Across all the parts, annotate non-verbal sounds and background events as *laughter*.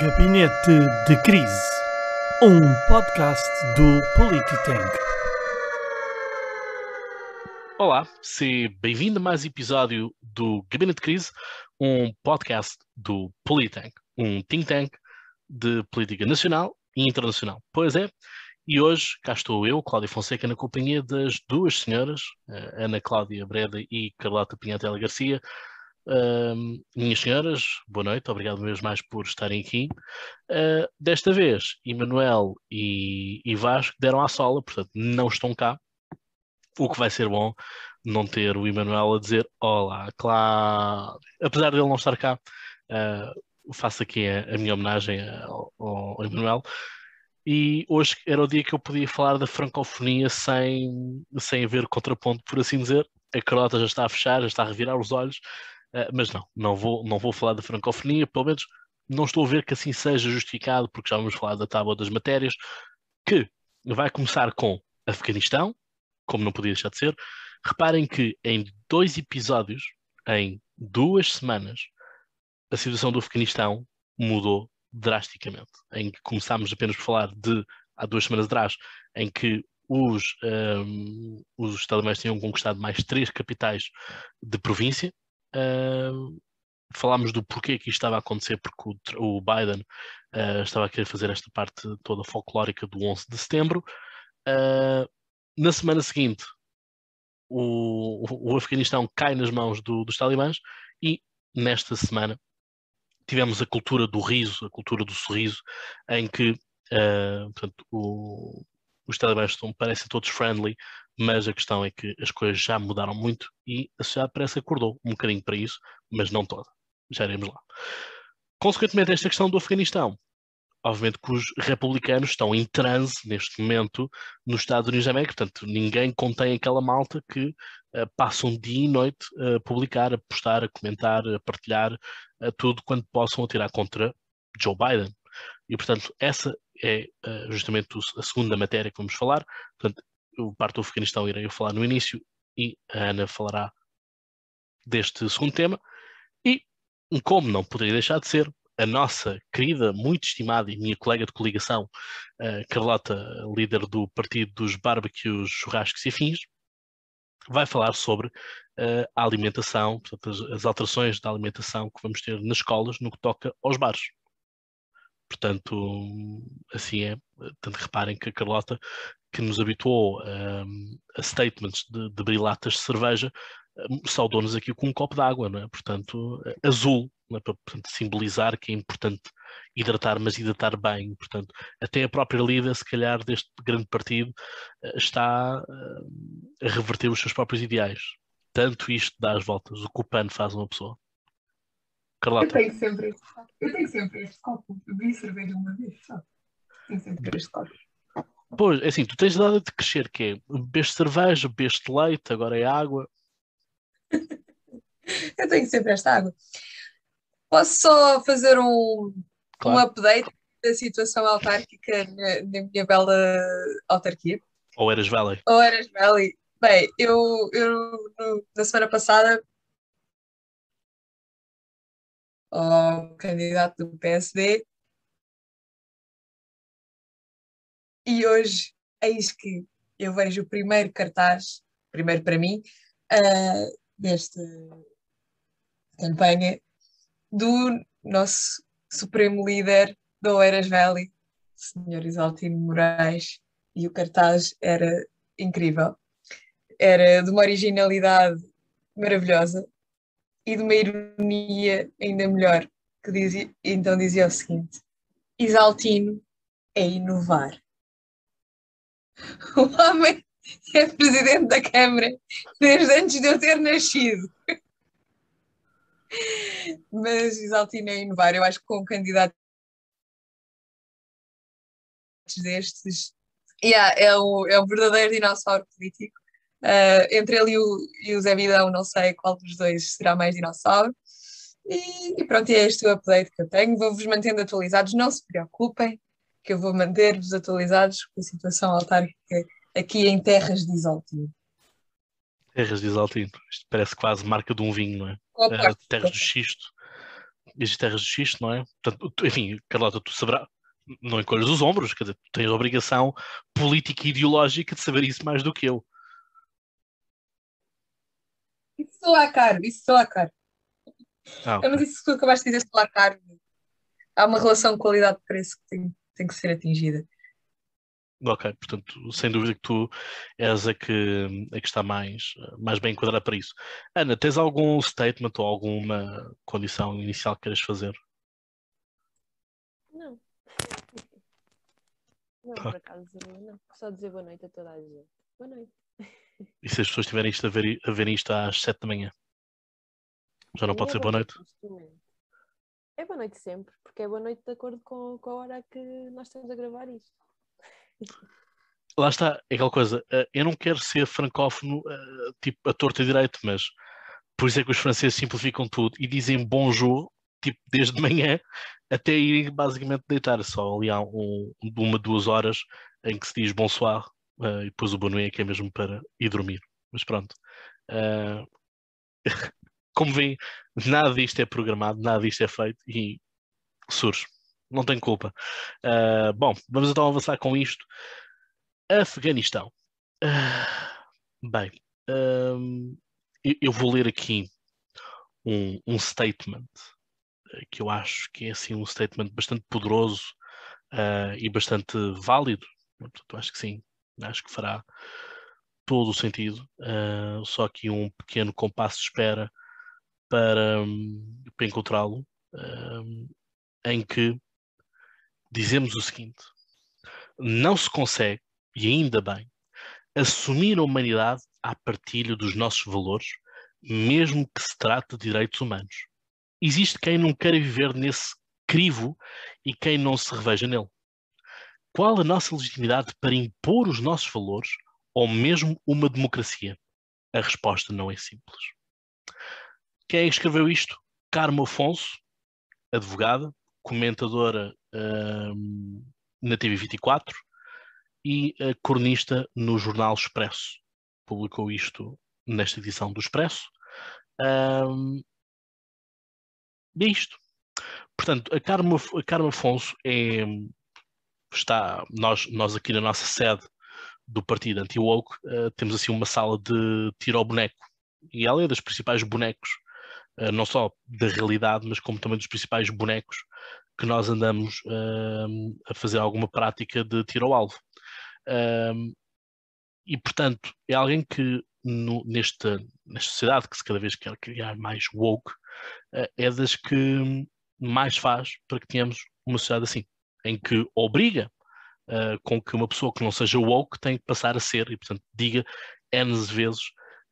Gabinete de Crise, um podcast do Polititank. Olá, seja bem-vindo a mais um episódio do Gabinete de Crise, um podcast do Politank, um think tank de política nacional e internacional. Pois é, e hoje cá estou eu, Cláudio Fonseca, na companhia das duas senhoras, eh, Ana Cláudia Breda e Carlota Pinhatela Garcia, Minhas senhoras, boa noite, obrigado mesmo mais por estarem aqui. Uh, desta vez, Emanuel e, e Vasco deram à sola, portanto não estão cá, o que vai ser bom não ter o Emanuel a dizer Olá, claro. Apesar de ele não estar cá, uh, faço aqui a, a minha homenagem ao, ao Emanuel. E hoje era o dia que eu podia falar da francofonia sem, sem haver contraponto, por assim dizer. A Carlota já está a fechar, já está a revirar os olhos. Uh, mas não, não vou, não vou falar da francofonia, pelo menos não estou a ver que assim seja justificado, porque já vamos falar da tábua das matérias, que vai começar com Afeganistão, como não podia deixar de ser. Reparem que em dois episódios, em duas semanas, a situação do Afeganistão mudou drasticamente. Em que começámos apenas por falar de há duas semanas atrás, em que os, um, os talibãs tinham conquistado mais três capitais de província, Uh, falámos do porquê que isto estava a acontecer, porque o, o Biden uh, estava a querer fazer esta parte toda folclórica do 11 de setembro. Uh, na semana seguinte, o, o, Afeganistão cai nas mãos do, dos talibãs e nesta semana tivemos a cultura do riso, a cultura do sorriso, em que uh, portanto, o, os talibãs estão, parecem todos friendly, mas a questão é que as coisas já mudaram muito e a sociedade parece que acordou um bocadinho para isso, mas não toda. Já iremos lá. Consequentemente, esta questão do Afeganistão. Obviamente que os republicanos estão em transe neste momento nos Estados Unidos da América, portanto, ninguém contém aquela malta que uh, passa um dia e noite a publicar, a postar, a comentar, a partilhar uh, tudo quando possam atirar contra Joe Biden. E, portanto, essa é uh, justamente a segunda matéria que vamos falar. Portanto, o parte do Afeganistão irei falar no início e a Ana falará deste segundo tema. E, como não poderia deixar de ser, a nossa querida, muito estimada e minha colega de coligação, Carlota, líder do Partido dos Barbecues, Churrascos e Afins, vai falar sobre uh, a alimentação, portanto, as, as alterações da alimentação que vamos ter nas escolas no que toca aos bares. Portanto, assim é. Tanto reparem que a Carlota, que nos habituou um, a statements de, de brilatas de cerveja, um, saudou-nos aqui com um copo de água, não é? Portanto, azul, é? para portanto, simbolizar que é importante hidratar, mas hidratar bem. Portanto, até a própria líder, se calhar, deste grande partido, eh, está hum, a reverter os seus próprios ideais. Tanto isto dá as voltas, o que o PAN faz uma pessoa. Carlota. Eu tenho sempre este copo. Eu tenho sempre este copo. Eu vi cerveja uma vez, sabe? Tenho sempre este copo. Pois, é assim, tu tens dado de crescer, que é bebeste cerveja, bebeste leite, agora é água. *laughs* eu tenho sempre esta água. Posso só fazer um, claro. um update da situação autárquica na, na minha bela autarquia? Ou eras Valley? Ou eras Valley. Bem, eu, eu na semana passada ao candidato do PSD. E hoje, eis que eu vejo o primeiro cartaz, primeiro para mim, uh, desta campanha do nosso supremo líder do Oeiras Valley, Sr. Isaltino Moraes, e o cartaz era incrível. Era de uma originalidade maravilhosa e de uma ironia ainda melhor, que dizia, então dizia o seguinte: Isaltino é inovar. O homem é presidente da Câmara desde antes de eu ter nascido. Mas Isaltino é inovar. Eu acho que com candidatos destes, yeah, é, um, é um verdadeiro dinossauro político. Uh, entre ele e o, e o Zé Vidão, não sei qual dos dois será mais dinossauro. E, e pronto, é este o update que eu tenho. Vou-vos mantendo atualizados, não se preocupem, que eu vou manter-vos atualizados com a situação autárquica aqui em Terras de Isaltino. Terras de Isaltino, isto parece quase marca de um vinho, não é? Opa, terras do Xisto, as terras de xisto, não é? Portanto, enfim, Carlota, tu saberás, não encolhas os ombros, quer dizer, tu tens a obrigação política e ideológica de saber isso mais do que eu. Isso sou lá caro, isso sou lá caro. Ah, É, mas isso que tu acabaste de dizer, sou lá caro. Há uma relação qualidade-preço que tem, tem que ser atingida. Ok, portanto, sem dúvida que tu és a que, a que está mais, mais bem enquadrada para isso. Ana, tens algum statement ou alguma condição inicial que queiras fazer? Não. Não, por acaso, não. Só dizer boa noite a toda a gente. Boa noite. *laughs* E se as pessoas tiverem isto a, ver, a verem isto às 7 da manhã? Já não Para pode mim ser é boa noite? neste momento. É boa noite sempre, porque é boa noite de acordo com, com a hora que nós estamos a gravar isto. Lá está, é aquela coisa, eh, eu não quero ser francófono eh, tipo a torta e direito, mas por isso é que os franceses simplificam tudo e dizem bonjour, tipo desde de manhã até irem basicamente deitar, só ali há um, uma, duas horas em que se diz bonsoir eh, e depois o boa noite que é mesmo para ir dormir. Mas pronto. *laughs* como veem, nada disto é programado, nada disto é feito e surge. Não tenho culpa. Eh, bom, vamos então avançar com isto. Afeganistão. Ah, bem, eu, eu vou ler aqui um, um statement eh, que eu acho que é assim um statement bastante poderoso ah, e bastante válido. Portanto, acho que sim, acho que fará todo o sentido. Só aqui um pequeno compasso de espera para, hum, para encontrá-lo, hum, em que dizemos o seguinte: não se consegue e ainda bem, assumir a humanidade à partilha dos nossos valores, mesmo que se trate de direitos humanos. Existe quem não queira viver nesse crivo e quem não se reveja nele. Qual a nossa legitimidade para impor os nossos valores ou mesmo uma democracia? A resposta não é simples. Quem escreveu isto? Carmo Afonso, advogada, comentadora hum, na TV24, e uh, no jornal Expresso. Publicou isto nesta edição do Expresso. Um, é isto. Portanto, a Carmo, a Carmo Afonso é, está, nós, nós aqui na nossa sede do partido anti-woke, uh, temos assim uma sala de tiro ao boneco. E ela é dos principais bonecos, uh, não só da realidade, mas como também dos principais bonecos que nós andamos uh, a fazer alguma prática de tiro ao alvo. Um, e, portanto, é alguém que no, nesta, nesta sociedade que se cada vez quer criar mais woke, uh, é das que mais faz para que tenhamos uma sociedade assim, em que obriga uh, com que uma pessoa que não seja woke tem que passar a ser, e portanto diga N vezes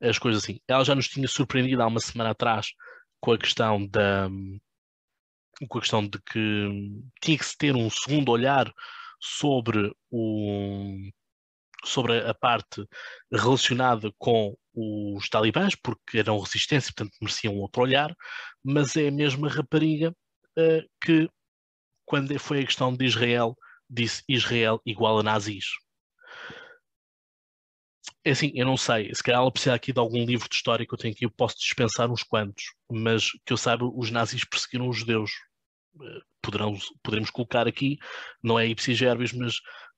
as coisas assim. Ela já nos tinha surpreendido há uma semana atrás com a questão da com a questão de que tinha que se ter um segundo olhar sobre, o, sobre a parte relacionada com os talibãs, porque eram resistência, portanto mereciam outro olhar, mas é a mesma rapariga uh, que, quando foi a questão de Israel, disse Israel igual a nazis. É assim, eu não sei, se calhar ela precisa aqui de algum livro de história que eu tenho aqui, eu posso dispensar uns quantos, mas que eu saiba, os nazis perseguiram os judeus. Poderão, poderemos colocar aqui, não é ipsis verbis, mas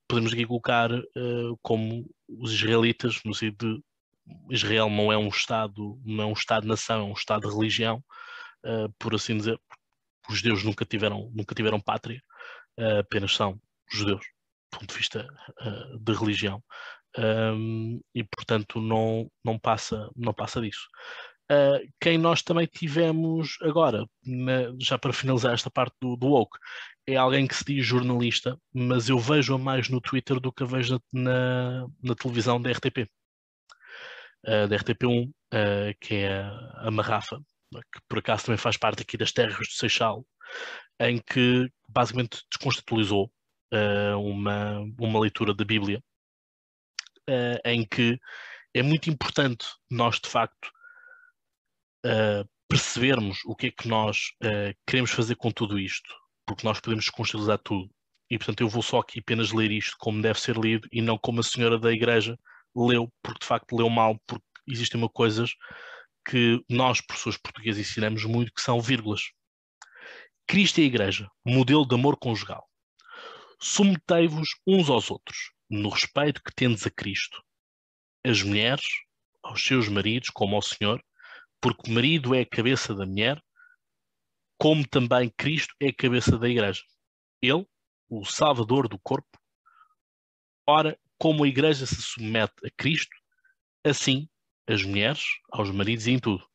podemos aqui colocar uh, como os israelitas, no sentido de Israel não é um Estado, não é um Estado-nação, é um Estado de religião, uh, por assim dizer. Os judeus nunca tiveram, nunca tiveram pátria, uh, apenas são judeus, do ponto de vista de religião. Um, e portanto não, não, passa, não passa disso. Uh, quem nós também tivemos agora, na, já para finalizar esta parte do, do woke, é alguém que se diz jornalista, mas eu vejo-a mais no Twitter do que a vejo na, na televisão da RTP. Uh, da RTP1, uh, que é a, a Marrafa, que por acaso também faz parte aqui das terras do Seixal, em que basicamente desconstitucionalizou uma, uma leitura da Bíblia, em que é muito importante nós, de facto, uh, percebermos o que é que nós uh, queremos fazer com tudo isto, porque nós podemos desconstabilizar tudo. E portanto eu vou só aqui apenas ler isto como deve ser lido e não como a senhora da igreja leu, porque de facto leu mal, porque existem uma coisas que nós, professores portugueses, ensinamos muito, que são vírgulas. Cristo e a Igreja, modelo de amor conjugal. Submetei-vos uns aos outros, no respeito que tendes a Cristo. As mulheres, aos seus maridos, como ao Senhor, porque o marido é a cabeça da mulher, como também Cristo é a cabeça da Igreja. Ele, o Salvador do corpo. Ora, como a Igreja se submete a Cristo, assim as mulheres aos maridos e em tudo.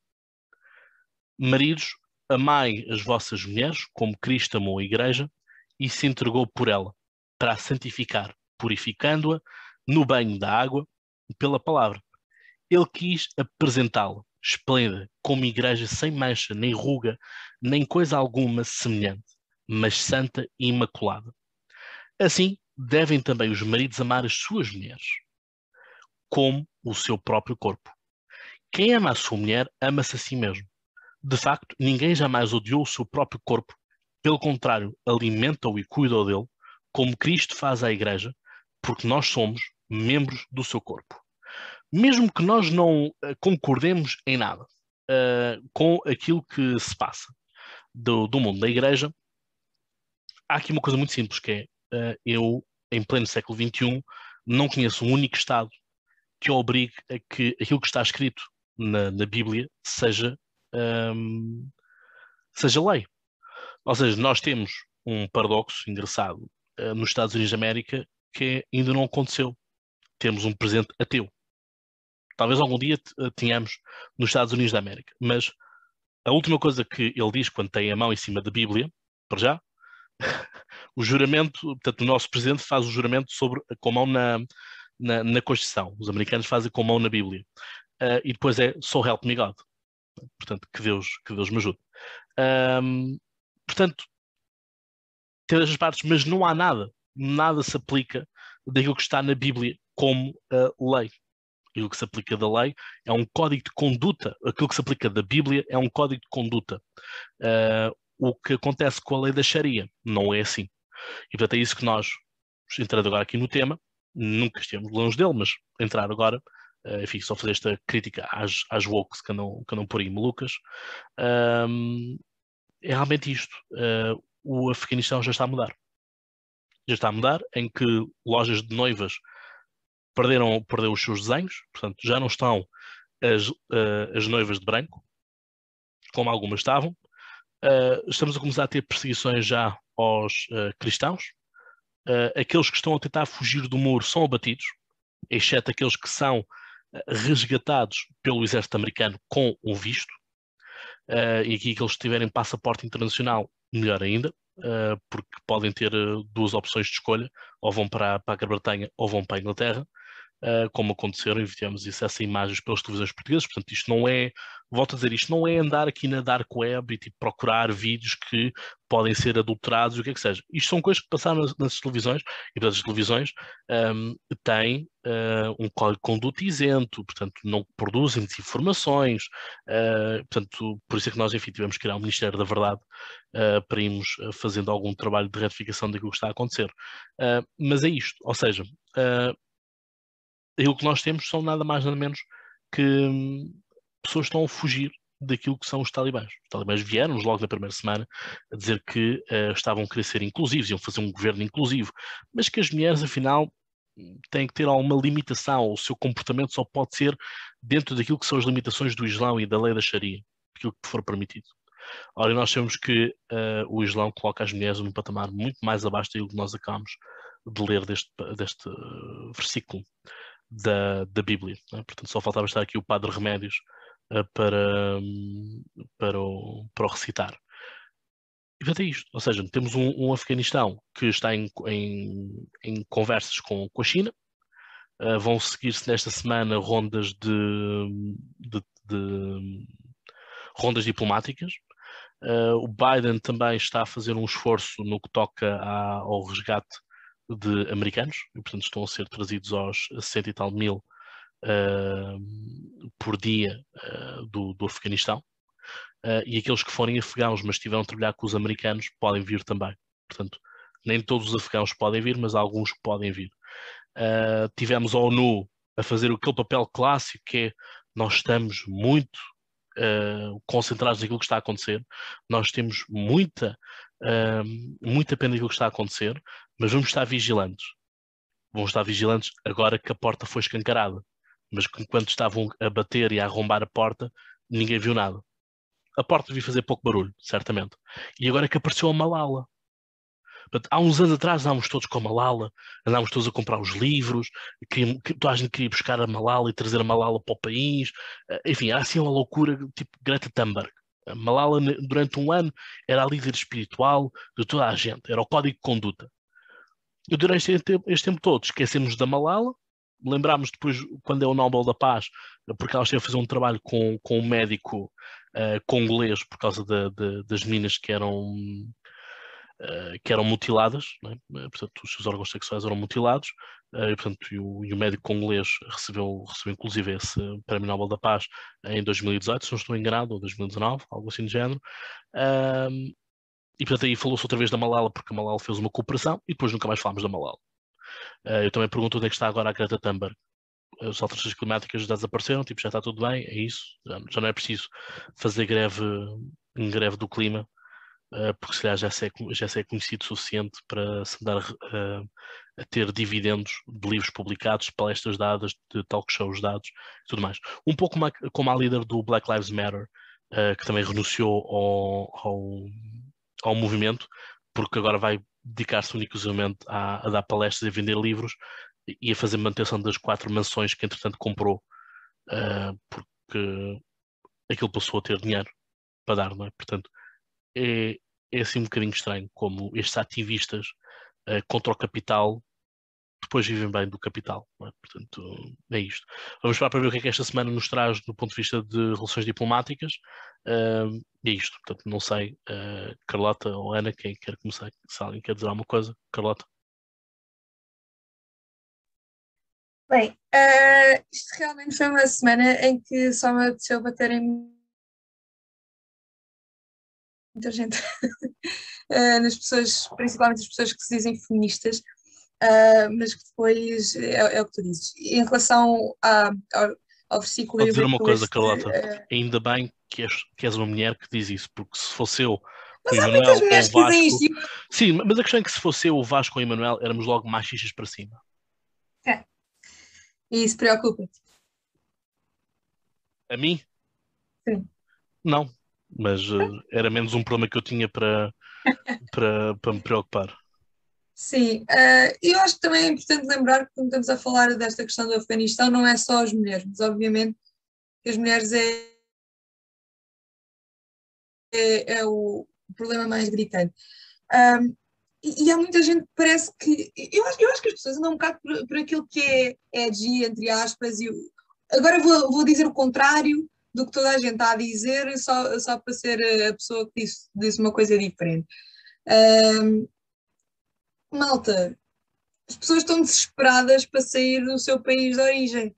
Maridos, amai as vossas mulheres, como Cristo amou a Igreja e se entregou por ela, para a santificar, purificando-a no banho da água pela palavra. Ele quis apresentá-la, esplêndida, como igreja sem mancha, nem ruga, nem coisa alguma semelhante, mas santa e imaculada. Assim, devem também os maridos amar as suas mulheres, como o seu próprio corpo. Quem ama a sua mulher, ama-se a si mesmo. De facto, ninguém jamais odiou o seu próprio corpo. Pelo contrário, alimenta-o e cuida dele, como Cristo faz à Igreja, porque nós somos membros do seu corpo. Mesmo que nós não uh, concordemos em nada uh, com aquilo que se passa do, do, mundo da Igreja, há aqui uma coisa muito simples, que é, uh, eu, em pleno século XXI, não conheço um único Estado que obrigue a que aquilo que está escrito na, na Bíblia seja um, seja lei. Ou seja, nós temos um paradoxo engraçado uh, nos Estados Unidos da América que ainda não aconteceu. Temos um presidente ateu. Talvez algum dia uh, tenhamos nos Estados Unidos da América, mas a última coisa que ele diz quando tem a mão em cima da Bíblia, para já, *laughs* o juramento, portanto, o nosso presidente faz o juramento sobre, com a mão na, na, na Constituição. Os americanos fazem com a mão na Bíblia. Uh, e depois é So Help Me God. Portanto, que Deus, que Deus me ajude. Um, portanto, tem essas partes, mas não há nada, nada se aplica daquilo que está na Bíblia como uh, lei. Aquilo que se aplica da lei é um código de conduta. Aquilo que se aplica da Bíblia é um código de conduta. Uh, o que acontece com a lei da Sharia não é assim. E portanto é isso que nós, entrando agora aqui no tema, nunca estivemos longe dele, mas entrar agora, uh, enfim, só fazer esta crítica às, às wokes que andam, que andam por aí malucas, um, é realmente isto. O Afeganistão já está a mudar. Já está a mudar, em que lojas de noivas perderam, perderam os seus desenhos, portanto, já não estão as, uh, as noivas de branco, como algumas estavam. Uh, estamos a começar a ter perseguições já aos uh, cristãos. aqueles que estão a tentar fugir do muro são abatidos, exceto aqueles que são resgatados pelo exército americano com um visto. e aqui que eles tiverem passaporte internacional, melhor ainda, porque podem ter duas opções de escolha, ou vão para, para a Grã-Bretanha ou vão para a Inglaterra uh, como aconteceram, e vemos isso, essa imagens pelas televisões portuguesas. Portanto, isto não é, volto a dizer, isto não é andar aqui na dark web e tipo, procurar vídeos que podem ser adulterados, o que é que seja. Isto são coisas que passaram nas, nas televisões, e portanto, as televisões um, têm uh, um código de conduta isento, portanto, não produzem desinformações. Uh, portanto, por isso é que nós, enfim, tivemos que criar o Ministério da Verdade uh, para irmos fazendo algum trabalho de retificação daquilo que está a acontecer. mas é isto, ou seja, aquilo que nós temos são nada mais nada menos que hum, pessoas que estão a fugir daquilo que são os talibãs. Os talibãs vieram logo na primeira semana a dizer que uh, estavam a querer ser inclusivos, iam fazer um governo inclusivo, mas que as mulheres, afinal, têm que ter alguma limitação, o seu comportamento só pode ser dentro daquilo que são as limitações do Islão e da lei da Sharia, aquilo que for permitido. Ora, nós sabemos que uh, o Islão coloca as mulheres num patamar muito mais abaixo daquilo que nós acabamos de ler deste, deste uh, versículo da, da Bíblia. É? Portanto, só faltava estar aqui o Padre Remédios uh, para, um, para, o, para o recitar. E portanto é isto. Ou seja, temos um, um Afeganistão que está em, em, em conversas com, com a China. Uh, vão seguir-se nesta semana rondas de, de, de rondas diplomáticas. Uh, o Biden também está a fazer um esforço no que toca a, ao resgate de americanos, e portanto estão a ser trazidos aos 60 e tal mil uh, por dia uh, do, do Afeganistão. Uh, e aqueles que forem afegãos, mas estiveram a trabalhar com os americanos, podem vir também. Portanto, nem todos os afegãos podem vir, mas alguns podem vir. tivemos a ONU a fazer aquele papel clássico que é nós estamos muito concentrados naquilo que está a acontecer. Nós temos muita, uh, muita pena daquilo que está a acontecer, mas vamos estar vigilantes. Vamos estar vigilantes agora que a porta foi escancarada. Mas enquanto estavam a bater e a arrombar a porta, ninguém viu nada. A porta devia fazer pouco barulho, certamente. E agora é que apareceu a Malala. Há uns anos atrás andávamos todos com a Malala, andávamos todos a comprar os livros, toda a gente queria buscar a Malala e trazer a Malala para o país. Eh, enfim, há assim uma loucura tipo Greta Thunberg. A Malala, durante um ano, era a líder espiritual de toda a gente, era o código de conduta. E durante este tempo, este tempo todo esquecemos da Malala, lembrámos depois, quando é o Nobel da Paz, porque ela esteve a fazer um trabalho com, com um médico uh, congolês por causa de, de, das meninas que eram uh, que eram mutiladas, é? Portanto, os seus órgãos sexuais eram mutilados, uh, e, portanto, e o, e o, médico congolês recebeu, recebeu inclusive esse Prémio Nobel da Paz em 2018, se não estou enganado, ou 2019, algo assim do género. E portanto aí falou-se outra vez da Malala, porque a Malala fez uma cooperação, e depois nunca mais falámos da Malala. Uh, eu também pergunto onde é que está agora a Greta Thunberg. As alterações climáticas já desapareceram, tipo, já está tudo bem, é isso. Já, já não é preciso fazer greve, greve do clima uh, porque se calhar já se, é, já se é conhecido o suficiente para se dar uh, a ter dividendos de livros publicados, palestras dadas, de talk shows dados e tudo mais. Um pouco como a líder do Black Lives Matter, que também renunciou ao, ao, ao, movimento, porque agora vai dedicar-se unicamente a, a, dar palestras e a vender livros e a fazer manutenção das quatro mansões que entretanto comprou, porque aquilo passou a ter dinheiro para dar, não é? Portanto, é, é assim um bocadinho estranho como estes ativistas uh, contra o capital depois vivem bem do capital. É? Portanto, é isto. Vamos esperar para ver o que é que esta semana nos traz do ponto de vista de relações diplomáticas. Uh, é isto. Portanto, não sei, uh, Carlota ou Ana, quem quer começar? Se alguém quer dizer alguma coisa, Carlota. Bem, uh, isto realmente foi uma semana em que só me apeteceu bater em muita gente, uh, *laughs* nas pessoas, principalmente as pessoas que se dizem feministas, uh, mas que depois é, é, o que tu dizes. Em relação a, ao, ao versículo. Vou dizer uma coisa, este, Carlota, uh, ainda bem que és, que és uma mulher que diz isso, porque se fosse eu. Mas há Emanuel, muitas mulheres que dizem isto. Sim, mas a questão é que se fosse eu, o Vasco ou o Emanuel, éramos logo machistas para cima. É. E isso preocupa-te? A mim? Sim. Não, mas uh, era menos um problema que eu tinha para, para, para me preocupar. Sim, uh, eu acho que também é importante lembrar que quando estamos a falar desta questão do Afeganistão, não é só as mulheres, mas obviamente que as mulheres é, é, é o problema mais gritante. Um, e, e, há muita gente que parece que. Eu acho, eu acho que as pessoas andam um bocado por, por aquilo que é edgy, entre aspas, e agora vou, vou dizer o contrário do que toda a gente está a dizer só, só para ser a pessoa que disse, disse uma coisa diferente. Um, malta, as pessoas estão desesperadas para sair do seu país de origem.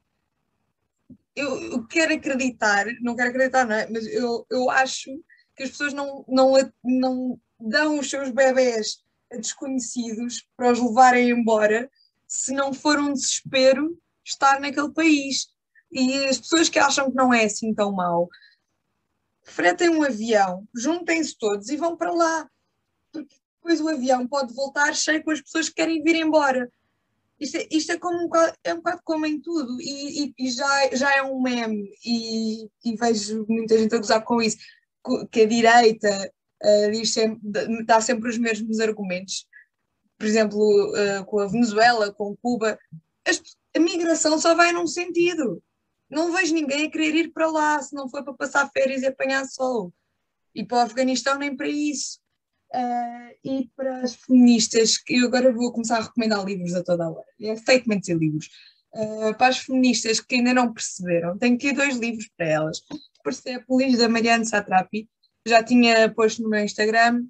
Eu, eu quero acreditar, não quero acreditar, não é? mas eu, eu acho que as pessoas não, não, não dão os seus bebés a desconhecidos para os levarem embora se não for um desespero estar naquele país. E as pessoas que acham que não é assim tão mau, fretem um avião, juntem-se todos e vão para lá. Porque depois o avião pode voltar cheio com as pessoas que querem vir embora. Isto é, isto é, como um bocado, é um bocado como em tudo, e, e, e já, já é um meme, e, e, vejo muita gente a gozar com isso, que a direita uh, diz sempre, dá sempre os mesmos argumentos. Por exemplo, uh, com a Venezuela, com Cuba, a migração só vai num sentido não vejo ninguém a querer ir para lá se não for para passar férias e apanhar sol. E para o Afeganistão nem para isso. Uh, e para as feministas, que eu agora vou começar a recomendar livros a toda a hora. É feito dizer livros. Uh, para as feministas que ainda não perceberam, tenho aqui dois livros para elas. Persepolis, da Mariana Satrapi, já tinha posto no meu Instagram.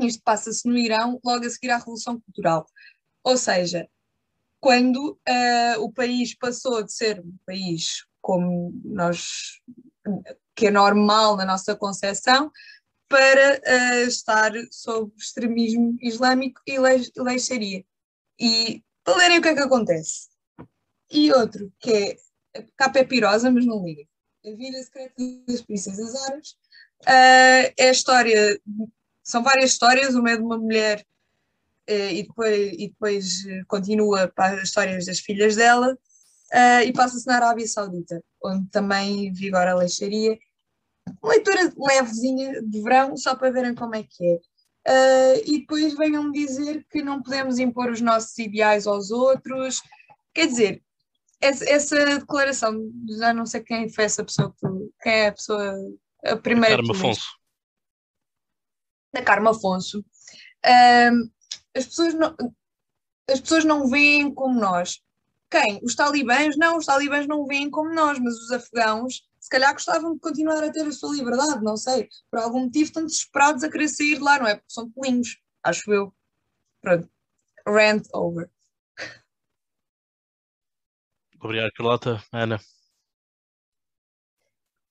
Isto passa-se no Irão, logo a seguir à Revolução Cultural. Ou seja, quando uh, o país passou de ser um país como nós que é normal na nossa concepção, para uh, estar sob extremismo islâmico e leixaria. E para lerem o que é que acontece. E outro, que é, a capa é pirosa, mas não liga. A Vida Secreta das Princesas Árabes. Uh, é a história, são várias histórias, uma é de uma mulher uh, e, depois, e depois continua para as histórias das filhas dela uh, e passa-se na Arábia Saudita, onde também vigora a leixaria. Leitura levezinha de verão, só para verem como é que é. Uh, e depois venham-me dizer que não podemos impor os nossos ideais aos outros. Quer dizer, essa, essa declaração, já não sei quem foi essa pessoa, quem é a pessoa, a primeira. Carmo Afonso. Da Carmo Afonso. Uh, as, pessoas não, as pessoas não veem como nós. Quem? Os talibãs? Não, os talibãs não veem como nós, mas os afegãos se calhar gostavam de continuar a ter a sua liberdade, não sei. Por algum motivo estão desesperados a querer sair de lá, não é? Porque são pelinhos, acho eu. Pronto. Rant over. Obrigado, Carlota. Ana.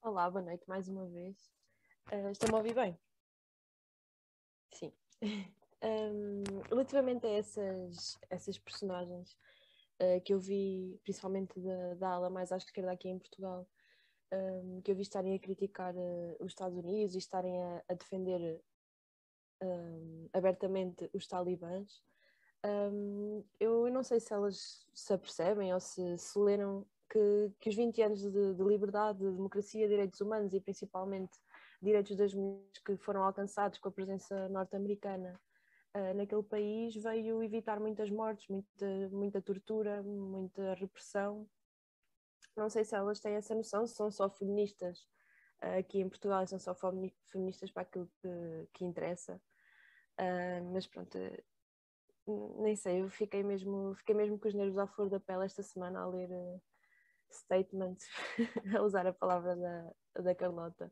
Olá, boa noite mais uma vez. Uh, Estão-me a ouvir bem? Sim. Um, *laughs* relativamente a essas, essas personagens uh, que eu vi, principalmente da, da ala mais à esquerda aqui em Portugal, um, que eu vi estarem a criticar uh, os Estados Unidos e estarem a, a defender um, abertamente os talibãs, um, eu, eu, não sei se elas se apercebem ou se, se leram que, que os 20 anos de, de, liberdade, de democracia, direitos humanos e principalmente direitos das mulheres que foram alcançados com a presença norte-americana uh, naquele país veio evitar muitas mortes, muita, muita tortura, muita repressão não sei se elas têm essa noção, se são só feministas uh, aqui em Portugal, são só feministas para aquilo que, que interessa. Uh, mas pronto, nem sei, eu fiquei mesmo, fiquei mesmo com os nervos à flor da pele esta semana a ler uh, statements, *laughs* a usar a palavra da, da Carlota,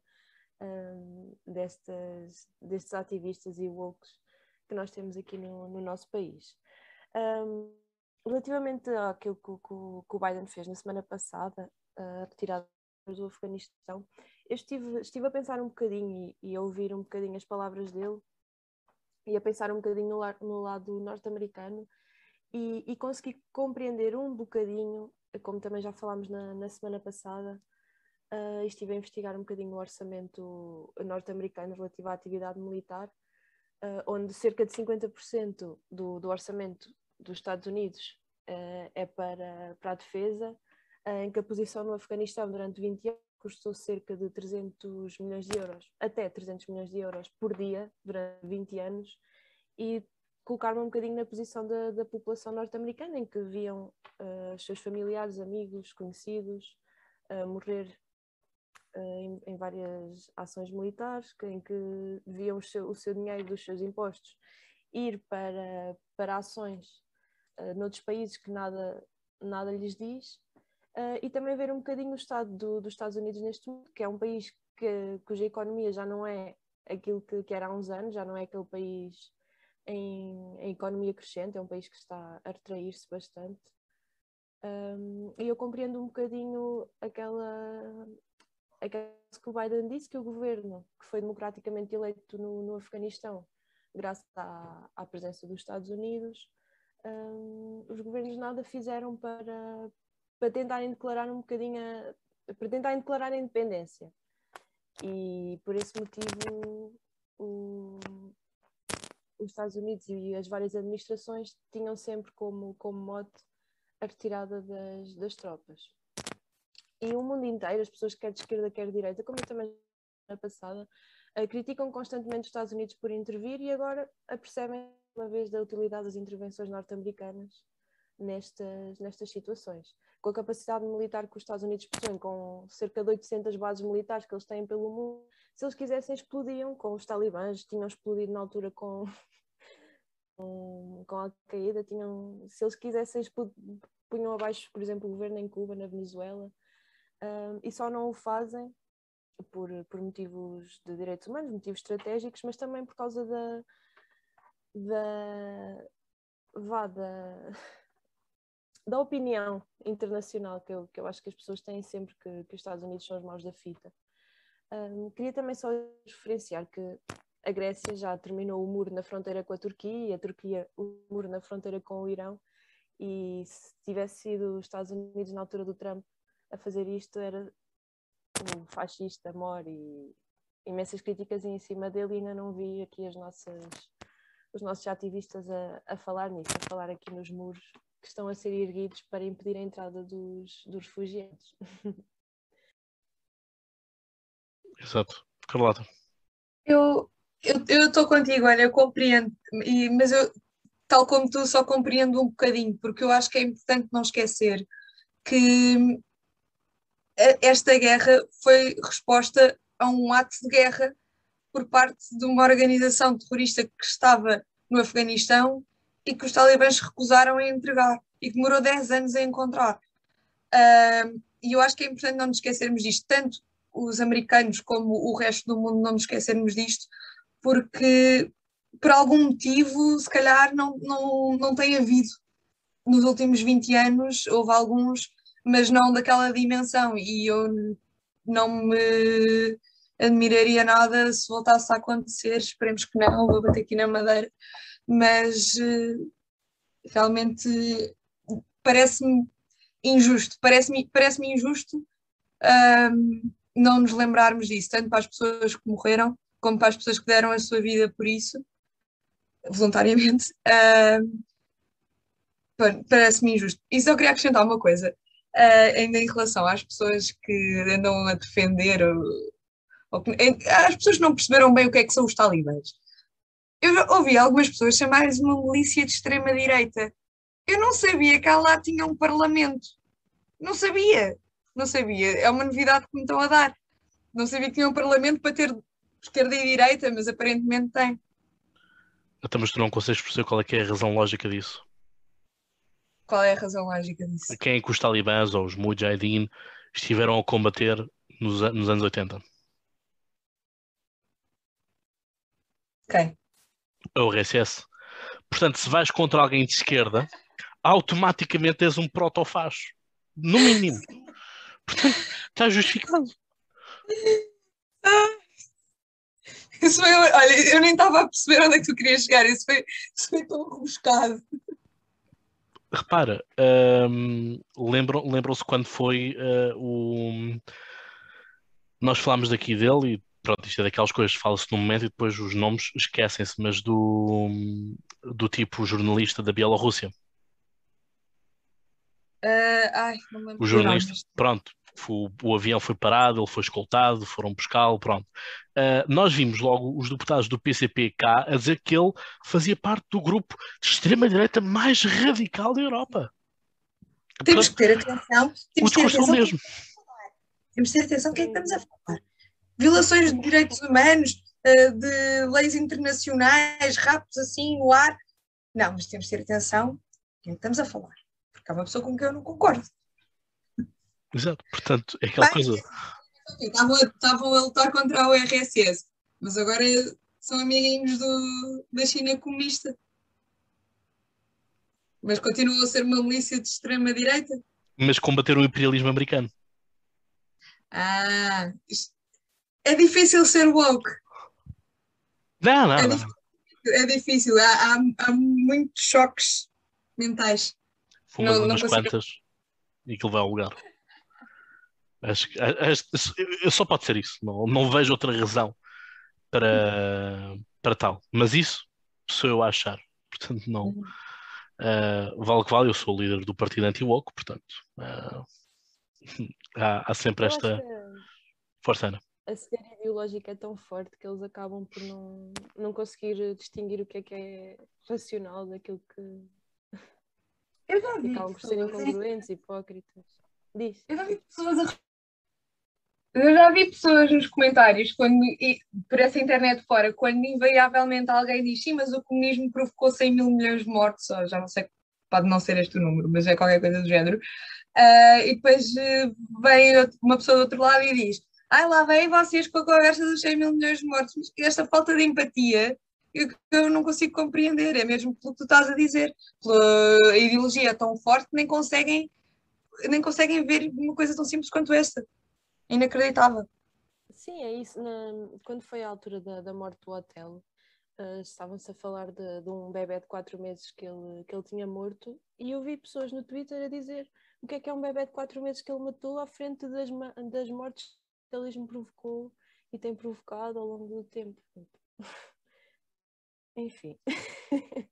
destas, destes ativistas e woke que nós temos aqui no, no nosso país. Um, relativamente àquilo que, que, que, o Biden fez na semana passada, a retirada do Afeganistão, eu estive, estive a pensar um bocadinho e, e, a ouvir um bocadinho as palavras dele e a pensar um bocadinho no, no lado norte-americano e, e, consegui compreender um bocadinho, como também já falámos na, na semana passada, uh, estive a investigar um bocadinho o orçamento norte-americano relativo à atividade militar, uh, onde cerca de 50% do, do orçamento dos Estados Unidos uh, é para, para a defesa, uh, em que a posição no Afeganistão durante 20 anos custou cerca de 300 milhões de euros, até 300 milhões de euros por dia durante 20 anos, e colocar-me um bocadinho na posição da, da população norte-americana, em que viam uh, os seus familiares, amigos, conhecidos morrer em, em, várias ações militares, em que viam o seu, o seu dinheiro dos seus impostos ir para, para ações uh, noutros países que nada, nada lhes diz, uh, e também ver um bocadinho o estado do, dos Estados Unidos neste momento, que é um país que, cuja economia já não é aquilo que, que, era há uns anos, já não é aquele país em, em economia crescente, é um país que está a retrair-se bastante. Um, e eu compreendo um bocadinho aquela, aquela que o Biden disse que o governo que foi democraticamente eleito no, no Afeganistão, graças à, à presença dos Estados Unidos, um, os governos nada fizeram para, para tentarem declarar um bocadinho a, para tentarem declarar a independência. E por esse motivo o, os Estados Unidos e as várias administrações tinham sempre como, como mote a retirada das, das tropas. E o mundo inteiro, as pessoas quer de esquerda, quer de direita, como eu também na passada, uh, criticam constantemente os Estados Unidos por intervir e agora apercebem uma vez da utilidade das intervenções norte-americanas nestas, nestas situações. Com a capacidade militar que os Estados Unidos possuem, com cerca de 800 bases militares que eles têm pelo mundo, se eles quisessem explodiam com os talibãs, tinham explodido na altura com, *laughs* com, a Al-Qaeda, tinham, se eles quisessem punham abaixo, por exemplo, o governo em Cuba, na Venezuela, um, e só não o fazem por, por motivos de direitos humanos, motivos estratégicos, mas também por causa da, da, vá, da, da opinião internacional que eu, que eu acho que as pessoas têm sempre que, que os Estados Unidos são os maus da fita. Um, queria também só referenciar que a Grécia já terminou o muro na fronteira com a Turquia e a Turquia o muro na fronteira com o Irão e se tivesse sido os Estados Unidos na altura do Trump a fazer isto era o fascista mora e imensas críticas em cima dele e ainda não vi aqui as nossas, os nossos ativistas a, a falar nisso, a falar aqui nos muros que estão a ser erguidos para impedir a entrada dos, dos refugiados. *laughs* Exato. Carlota. Eu estou contigo, olha, eu compreendo, e, mas eu, tal como tu, só compreendo um bocadinho, porque eu acho que é importante não esquecer que esta guerra foi resposta a um ato de guerra por parte de uma organização terrorista que estava no Afeganistão e que os talibãs recusaram a entregar e que demorou 10 anos a encontrar. Uh, e eu acho que é importante não nos esquecermos disto, tanto os americanos como o resto do mundo não nos esquecermos disto, porque por algum motivo, se calhar, não, não, não tem havido. Nos últimos 20 anos, houve alguns, mas não daquela dimensão, e eu não me admiraria nada se voltasse a acontecer, esperemos que não, vou bater aqui na madeira, mas eh, realmente parece-me injusto, parece-me parece injusto um, não nos lembrarmos disso, tanto para as pessoas que morreram, como para as pessoas que deram a sua vida por isso, voluntariamente. Um, parece-me injusto. E só queria acrescentar uma coisa, uh, ainda em relação às pessoas que andam a defender, ou, as pessoas não perceberam bem o que é que são os talibãs. Eu ouvi algumas pessoas chamarem-lhes uma milícia de extrema-direita. Eu não sabia que lá tinha um parlamento. Não sabia. Não sabia. É uma novidade que me estão a dar. Não sabia que tinha um parlamento para ter esquerda e direita, mas aparentemente tem. Então, mas tu não consegues perceber qual é é a razão lógica disso? Qual é a razão lógica disso? Quem é que os talibãs ou os mujahideen estiveram a combater nos, nos anos 80? Quem? o RSS. Portanto, se vais contra alguém de esquerda, automaticamente és um protofacho. No mínimo. Portanto, está justificado. Isso foi, olha, eu nem estava a perceber onde é que tu querias chegar. Isso foi, isso foi tão rebuscado. Repara, um, lembram, lembram-se quando foi uh, o. Nós falámos daqui dele e pronto, isto é daquelas coisas que fala-se no momento e depois os nomes esquecem-se, mas do, do tipo jornalista da Bielorrússia. Uh, ai, o jornalista, pronto, o, o, avião foi parado, ele foi escoltado, foram buscá-lo, pronto. Uh, nós vimos logo os deputados do PCP cá a dizer que ele fazia parte do grupo de extrema-direita mais radical da Europa. Temos que ter atenção. Temos o discurso é o mesmo. Temos que ter atenção o que é que estamos a falar violações de direitos humanos, eh, de leis internacionais, raptos assim no ar. Não, mas temos de ter atenção quem estamos a falar, porque há uma pessoa com quem eu não concordo. Exato, portanto, é aquela Bem, coisa. Estavam, estavam a lutar contra o RSS, mas agora são amiguinhos do, da China comunista. Mas continuam a ser uma milícia de extrema-direita. Mas combater o imperialismo americano. Ah, isto, é difícil ser woke. Não, não. É, não. Difícil, é difícil. Há, há, há, muitos choques mentais. Fumas não, umas não quantas e aquilo vai ao lugar. Acho, acho, acho, só pode ser isso. Não, não vejo outra razão para, para tal. Mas isso sou eu a achar. Portanto, não. Uh, vale que vale, eu sou o líder do partido anti-woke, portanto. Uh, *laughs* há, há, sempre esta. Força, Ana a cena ideológica é tão forte que eles acabam por não, não conseguir distinguir o que é que é racional daquilo que. Eu já vi. acabam por serem incongruentes, hipócritas. Diz. Eu já vi pessoas a. Eu já vi pessoas nos comentários, quando, e, por essa internet fora, quando invariavelmente alguém diz sim, mas o comunismo provocou 100 mil milhões de mortos, ou já não sei, pode não ser este o número, mas é qualquer coisa do género. Uh, e depois uh, vem uma pessoa do outro lado e diz: ai lá vem vocês com a conversa dos 100 mil milhões de mortos, mas esta falta de empatia eu, eu não consigo compreender, é mesmo pelo que tu estás a dizer, pela ideologia tão forte nem conseguem, nem conseguem ver uma coisa tão simples quanto esta. Inacreditável. Sim, é isso. Na, quando foi a altura da, da morte do hotel, uh, estavam-se a falar de, de, um bebê de 4 meses que ele, que ele tinha morto e eu vi pessoas no Twitter a dizer o que é que é um bebê de 4 meses que ele matou à frente das, das mortes capitalismo provocou e tem provocado ao longo do tempo. *laughs* Enfim. *laughs*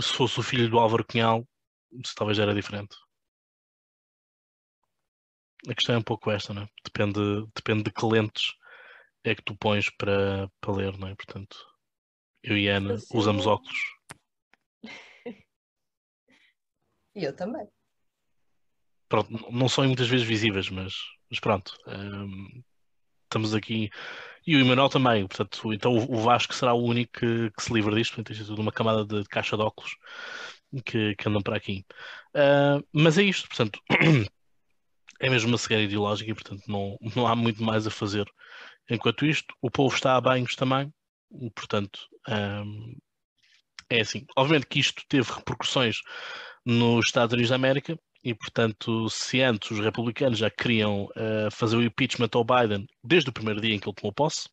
Se fosse o filho do Álvaro Cunhal, talvez era diferente. A questão é um pouco esta, não é? Depende, depende de que lentes é que tu pões para, para ler, não é? Portanto, eu e a Ana Assim, usamos óculos. *laughs* E eu também. Pronto, não são muitas vezes visíveis, mas, mas pronto. hum, estamos aqui. E o Emanuel também, portanto, então o Vasco será o único que, que se livra disto, portanto, é tudo uma camada de caixa de óculos que, que andam para aqui. Ah, mas é isto, portanto, *clears throat* é mesmo uma cegueira ideológica e, portanto, não, não há muito mais a fazer. Enquanto isto, o povo está a banhos também, portanto, hum, é assim. Obviamente que isto teve repercussões nos Estados Unidos da América e, portanto, se antes os republicanos já queriam eh, fazer o impeachment ao Biden desde o primeiro dia em que ele tomou posse,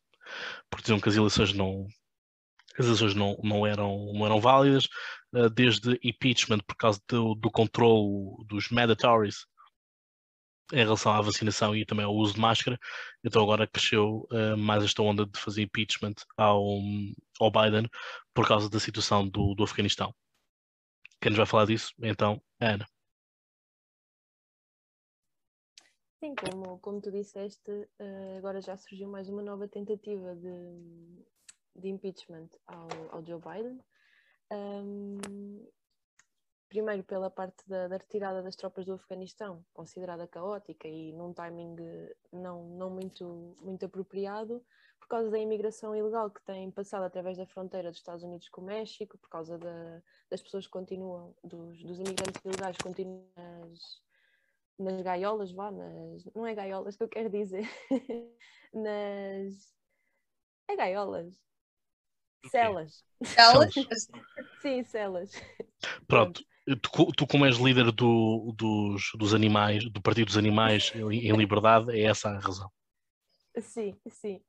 porque diziam que as eleições não, as eleições não, não, eram, não eram válidas, eh, desde impeachment por causa do, do controle dos mandatories em relação à vacinação e também ao uso de máscara, então agora cresceu eh, mais esta onda de fazer impeachment ao, ao Biden por causa da situação do, do Afeganistão. Quem nos vai falar disso? Então, a Ana. Sim, como, como tu disseste, eh, agora já surgiu mais uma nova tentativa de, de impeachment ao, ao Joe Biden. Ahm, primeiro pela parte da, da retirada das tropas do Afeganistão, considerada caótica e num timing eh, não, não muito, muito apropriado, por causa da imigração ilegal que tem passado através da fronteira dos Estados Unidos com o México, por causa da- das pessoas que continuam, dos, dos imigrantes ilegais que continuam nas, nas gaiolas, vá, nas, não é gaiolas que eu quero dizer, *laughs* nas. É gaiolas. Celas. Elas, Sim, celas. Pronto, tu, tu como és líder do- dos, dos animais, do Partido dos Animais em em Liberdade, é essa a razão. Sim, sim.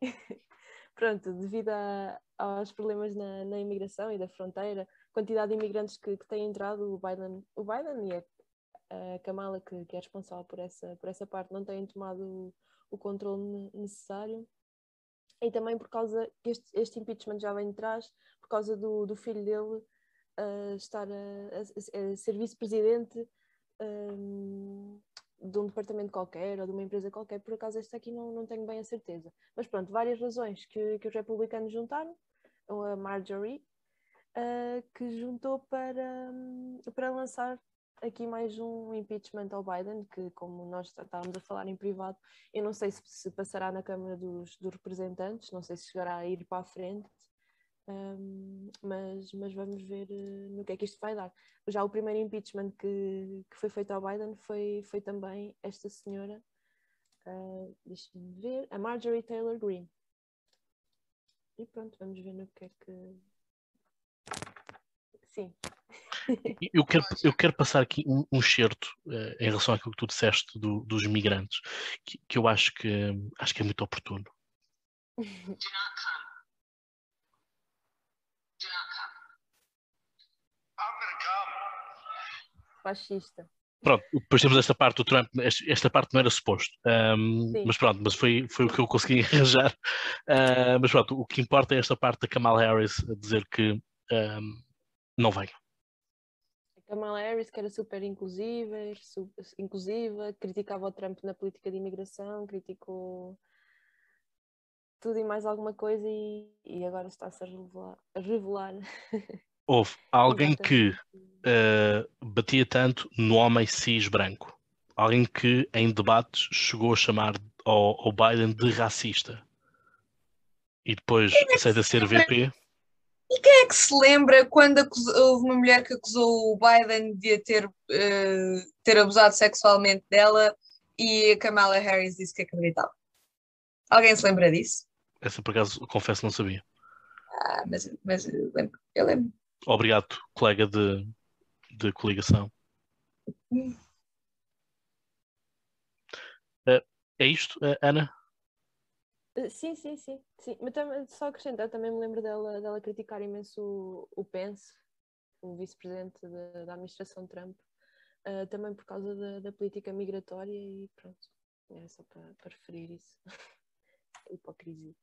Pronto, devido a- aos problemas na, na imigração e da fronteira, quantidade de imigrantes que, que têm entrado, o Biden, o Biden e a, a Kamala, que, que é responsável por essa, por essa parte, não têm tomado o, o controle ne- necessário. E também por causa este, este impeachment já vem de trás, por causa do, do filho dele ah, estar a, a- a ser vice-presidente hum, de um departamento qualquer ou de uma empresa qualquer, por acaso esta aqui não, não tenho bem a certeza. Mas pronto, várias razões que, que os republicanos juntaram, a Marjorie, ah, que juntou para, hum, para lançar aqui mais um impeachment ao Biden, que como nós está- estávamos a falar em privado, eu não sei se, se passará na Câmara dos, dos Representantes, não sei se chegará a ir para a frente, hum, mas, mas vamos ver eh, no que é que isto vai dar. Já o primeiro impeachment que, que foi feito ao Biden foi, foi também esta senhora, ah, deixa-me ver, a Marjorie Taylor Greene. E pronto, vamos ver no que é que. Sim, Eu quero, eu quero passar aqui um, um excerto eh, em relação àquilo que tu disseste do- dos migrantes, que, que eu acho que, acho que é muito oportuno. do not come. Do not come. I'm gonna come. fascista. Pronto, depois temos esta parte do Trump, esta, parte não era suposto, Ahm, Sim. mas pronto, mas foi, foi o que eu consegui *laughs* arranjar. Ah, mas pronto, o que importa é esta parte da Kamala Harris a dizer que ahm, não vem. A Kamala Harris, que era super inclusiva, su- inclusiva, criticava o Trump na política de imigração, criticou tudo e mais alguma coisa e, e agora está-se a revelar. A revelar. *laughs* Houve alguém que uh, batia tanto no homem cis branco. Alguém que em debates chegou a chamar ao, ao Biden de racista. E depois aceita ser VP. E quem é que se lembra quando acus- houve uma mulher que acusou o Biden de ter, eh, ter abusado sexualmente dela e a Kamala Harris disse que acreditava? Alguém se lembra disso? Essa por acaso confesso não sabia. Ah, mas, mas eu lembro. Eu lembro. Obrigado, colega de, de coligação. Uh, é isto, uh, Ana? Eh, Sim, sim, sim, sim. Mas também, só acrescentar, também me lembro dela, dela criticar imenso o, o Pence, o vice-presidente da, da administração Trump, Uh, também por causa da, da, política migratória e pronto. É só para, para referir isso. *laughs* hipocrisia.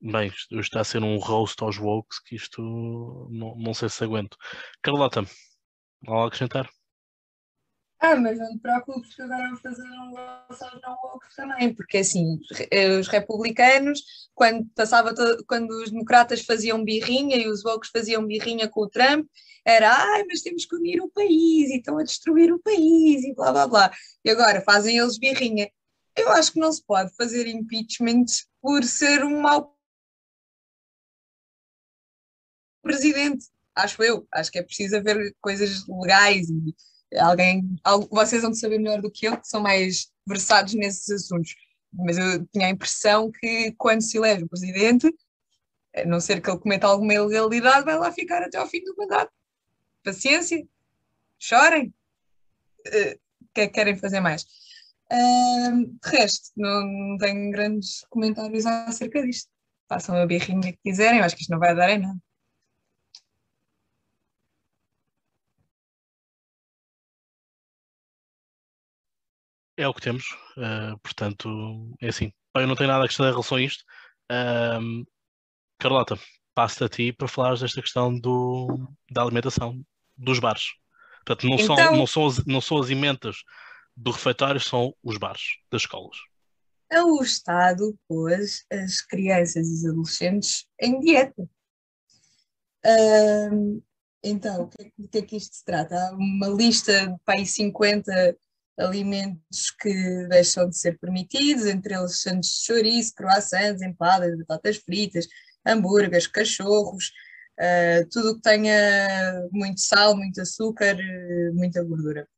Bem, isto está a ser um roast aos wokes que isto não, não sei se aguento. Carlota, algo a acrescentar? Ah, mas não te preocupes que agora vou fazer um aos não wokes também, porque assim, os republicanos, quando passava todo, quando os democratas faziam birrinha e os wokes faziam birrinha com o Trump, era ai, mas temos que unir o país e estão a destruir o país e blá blá blá. E agora fazem eles birrinha. Eu acho que não se pode fazer impeachment por ser um mau presidente, acho eu. Acho que é preciso haver coisas legais e alguém, vocês vão saber melhor do que eu, que são mais versados nesses assuntos. Mas eu tinha a impressão que quando se elege o presidente, a não ser que ele cometa alguma ilegalidade, vai lá ficar até ao fim do mandato. Paciência, chorem. Uh, o que é que querem fazer mais? Uh, de resto, não, não tenho grandes comentários acerca disto. Façam a birrinha que quiserem, eu acho que isto não vai dar em nada. É o que temos, uh, portanto, é assim. Eu não tenho nada a acrescentar em relação a isto. Carlota, passo-te a ti para falares desta questão do, da alimentação dos bares. Portanto, não, então... são, não, são as, não são as emendas do refeitório, são os bares das escolas. O Estado pôs as crianças e os adolescentes em dieta. Uh, então, o que, é, que é que isto se trata? Há uma lista de pai 50 alimentos que deixam de ser permitidos, entre eles sandes de chouriço, croissants, empadas, batatas fritas, hambúrgueres, cachorros, uh, tudo que tenha muito sal, muito açúcar, uh, muita gordura.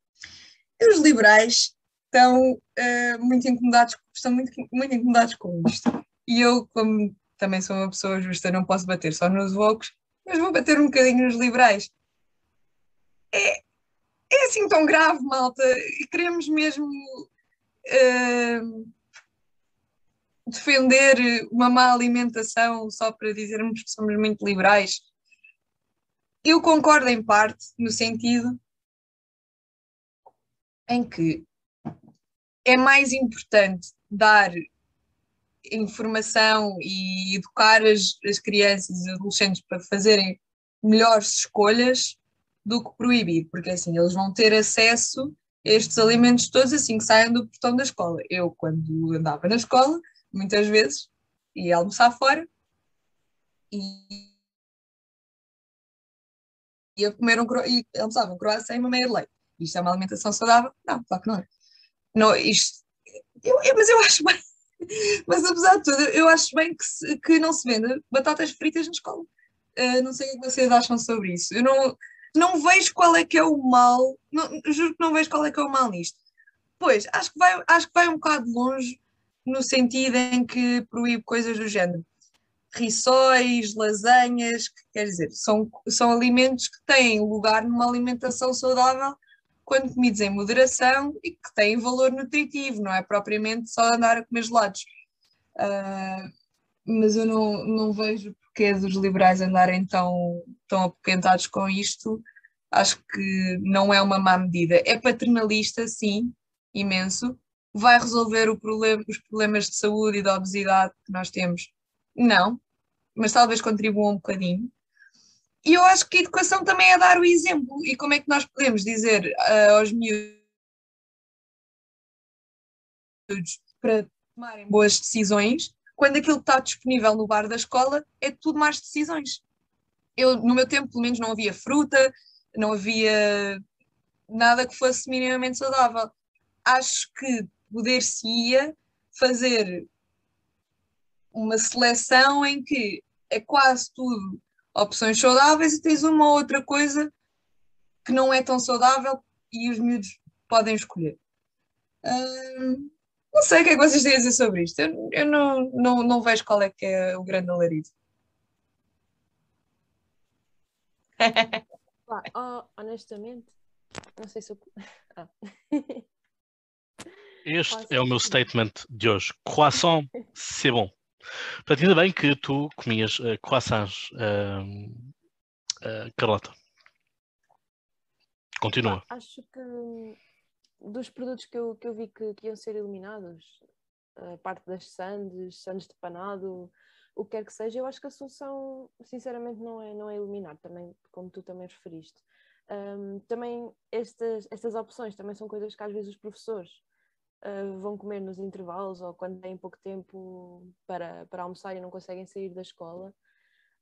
E os liberais estão uh, muito incomodados, estão muito, muito incomodados com isto. E eu, como também sou uma pessoa justa, não posso bater só nos vocos, mas vou bater um bocadinho nos liberais. É, é assim tão grave, malta. E queremos mesmo uh, defender uma má alimentação só para dizermos que somos muito liberais. Eu concordo em parte, no sentido em que é mais importante dar informação e educar as, as crianças e adolescentes para fazerem melhores escolhas do que proibir, porque assim eles vão ter acesso a estes alimentos todos assim que saem do portão da escola. Eu, quando andava na escola, muitas vezes ia almoçar fora e ia comer um e almoçava um croissant e uma meia de leite. Isto é uma alimentação saudável? Não, claro que não é. Não, isto, eu, eu, mas eu acho bem, *laughs* mas apesar de tudo, eu acho bem que, se, que não se venda batatas fritas na escola. Uh, não sei o que vocês acham sobre isso. Eu não, não vejo qual é que é o mal, não, juro que não vejo qual é que é o mal nisto. Pois, acho que vai, acho que vai um bocado longe no sentido em que proíbe coisas do género. Rissóis, lasanhas, que, quer dizer, são, são alimentos que têm lugar numa alimentação saudável quando comidos em moderação e que têm valor nutritivo, não é propriamente só andar a comer gelados. Uh, mas eu não, não vejo porque dos liberais andarem tão, tão apoquentados com isto. Acho que não é uma má medida. É paternalista, sim, imenso. Vai resolver problema, os problemas de saúde e de obesidade que nós temos? Não, mas talvez contribua um bocadinho. E eu acho que a educação também é dar o exemplo. E como é que nós podemos dizer uh, aos miúdos para tomarem boas decisões quando aquilo está disponível no bar da escola é tudo mais decisões. Eu, no meu tempo, pelo menos, não havia fruta, não havia nada que fosse minimamente saudável. Acho que poder-se-ia fazer uma seleção em que é quase tudo opções saudáveis e tens uma outra coisa que não é tão saudável e os miúdos podem escolher. Hum, não sei o que é que vocês têm a dizer sobre isto. Eu, eu não, não, não vejo qual é que é o grande alarido. *laughs* oh, honestamente, não sei se eu... *laughs* ah. *laughs* Este é o meu statement de hoje. Croissant, c'est bom. Portanto, ainda bem que tu comias uh, croissants, uh, uh, Carlota. Continua. Pá, acho que dos produtos que eu, que eu vi que, que iam ser eliminados, a parte das sandes, sandes de panado, o que quer que seja, eu acho que a solução, sinceramente, não é, não é eliminar, também, como tu também referiste. Um, também estas, estas opções também são coisas que às vezes os professores uh, vão comer nos intervalos ou quando têm pouco tempo para, para almoçar e não conseguem sair da escola.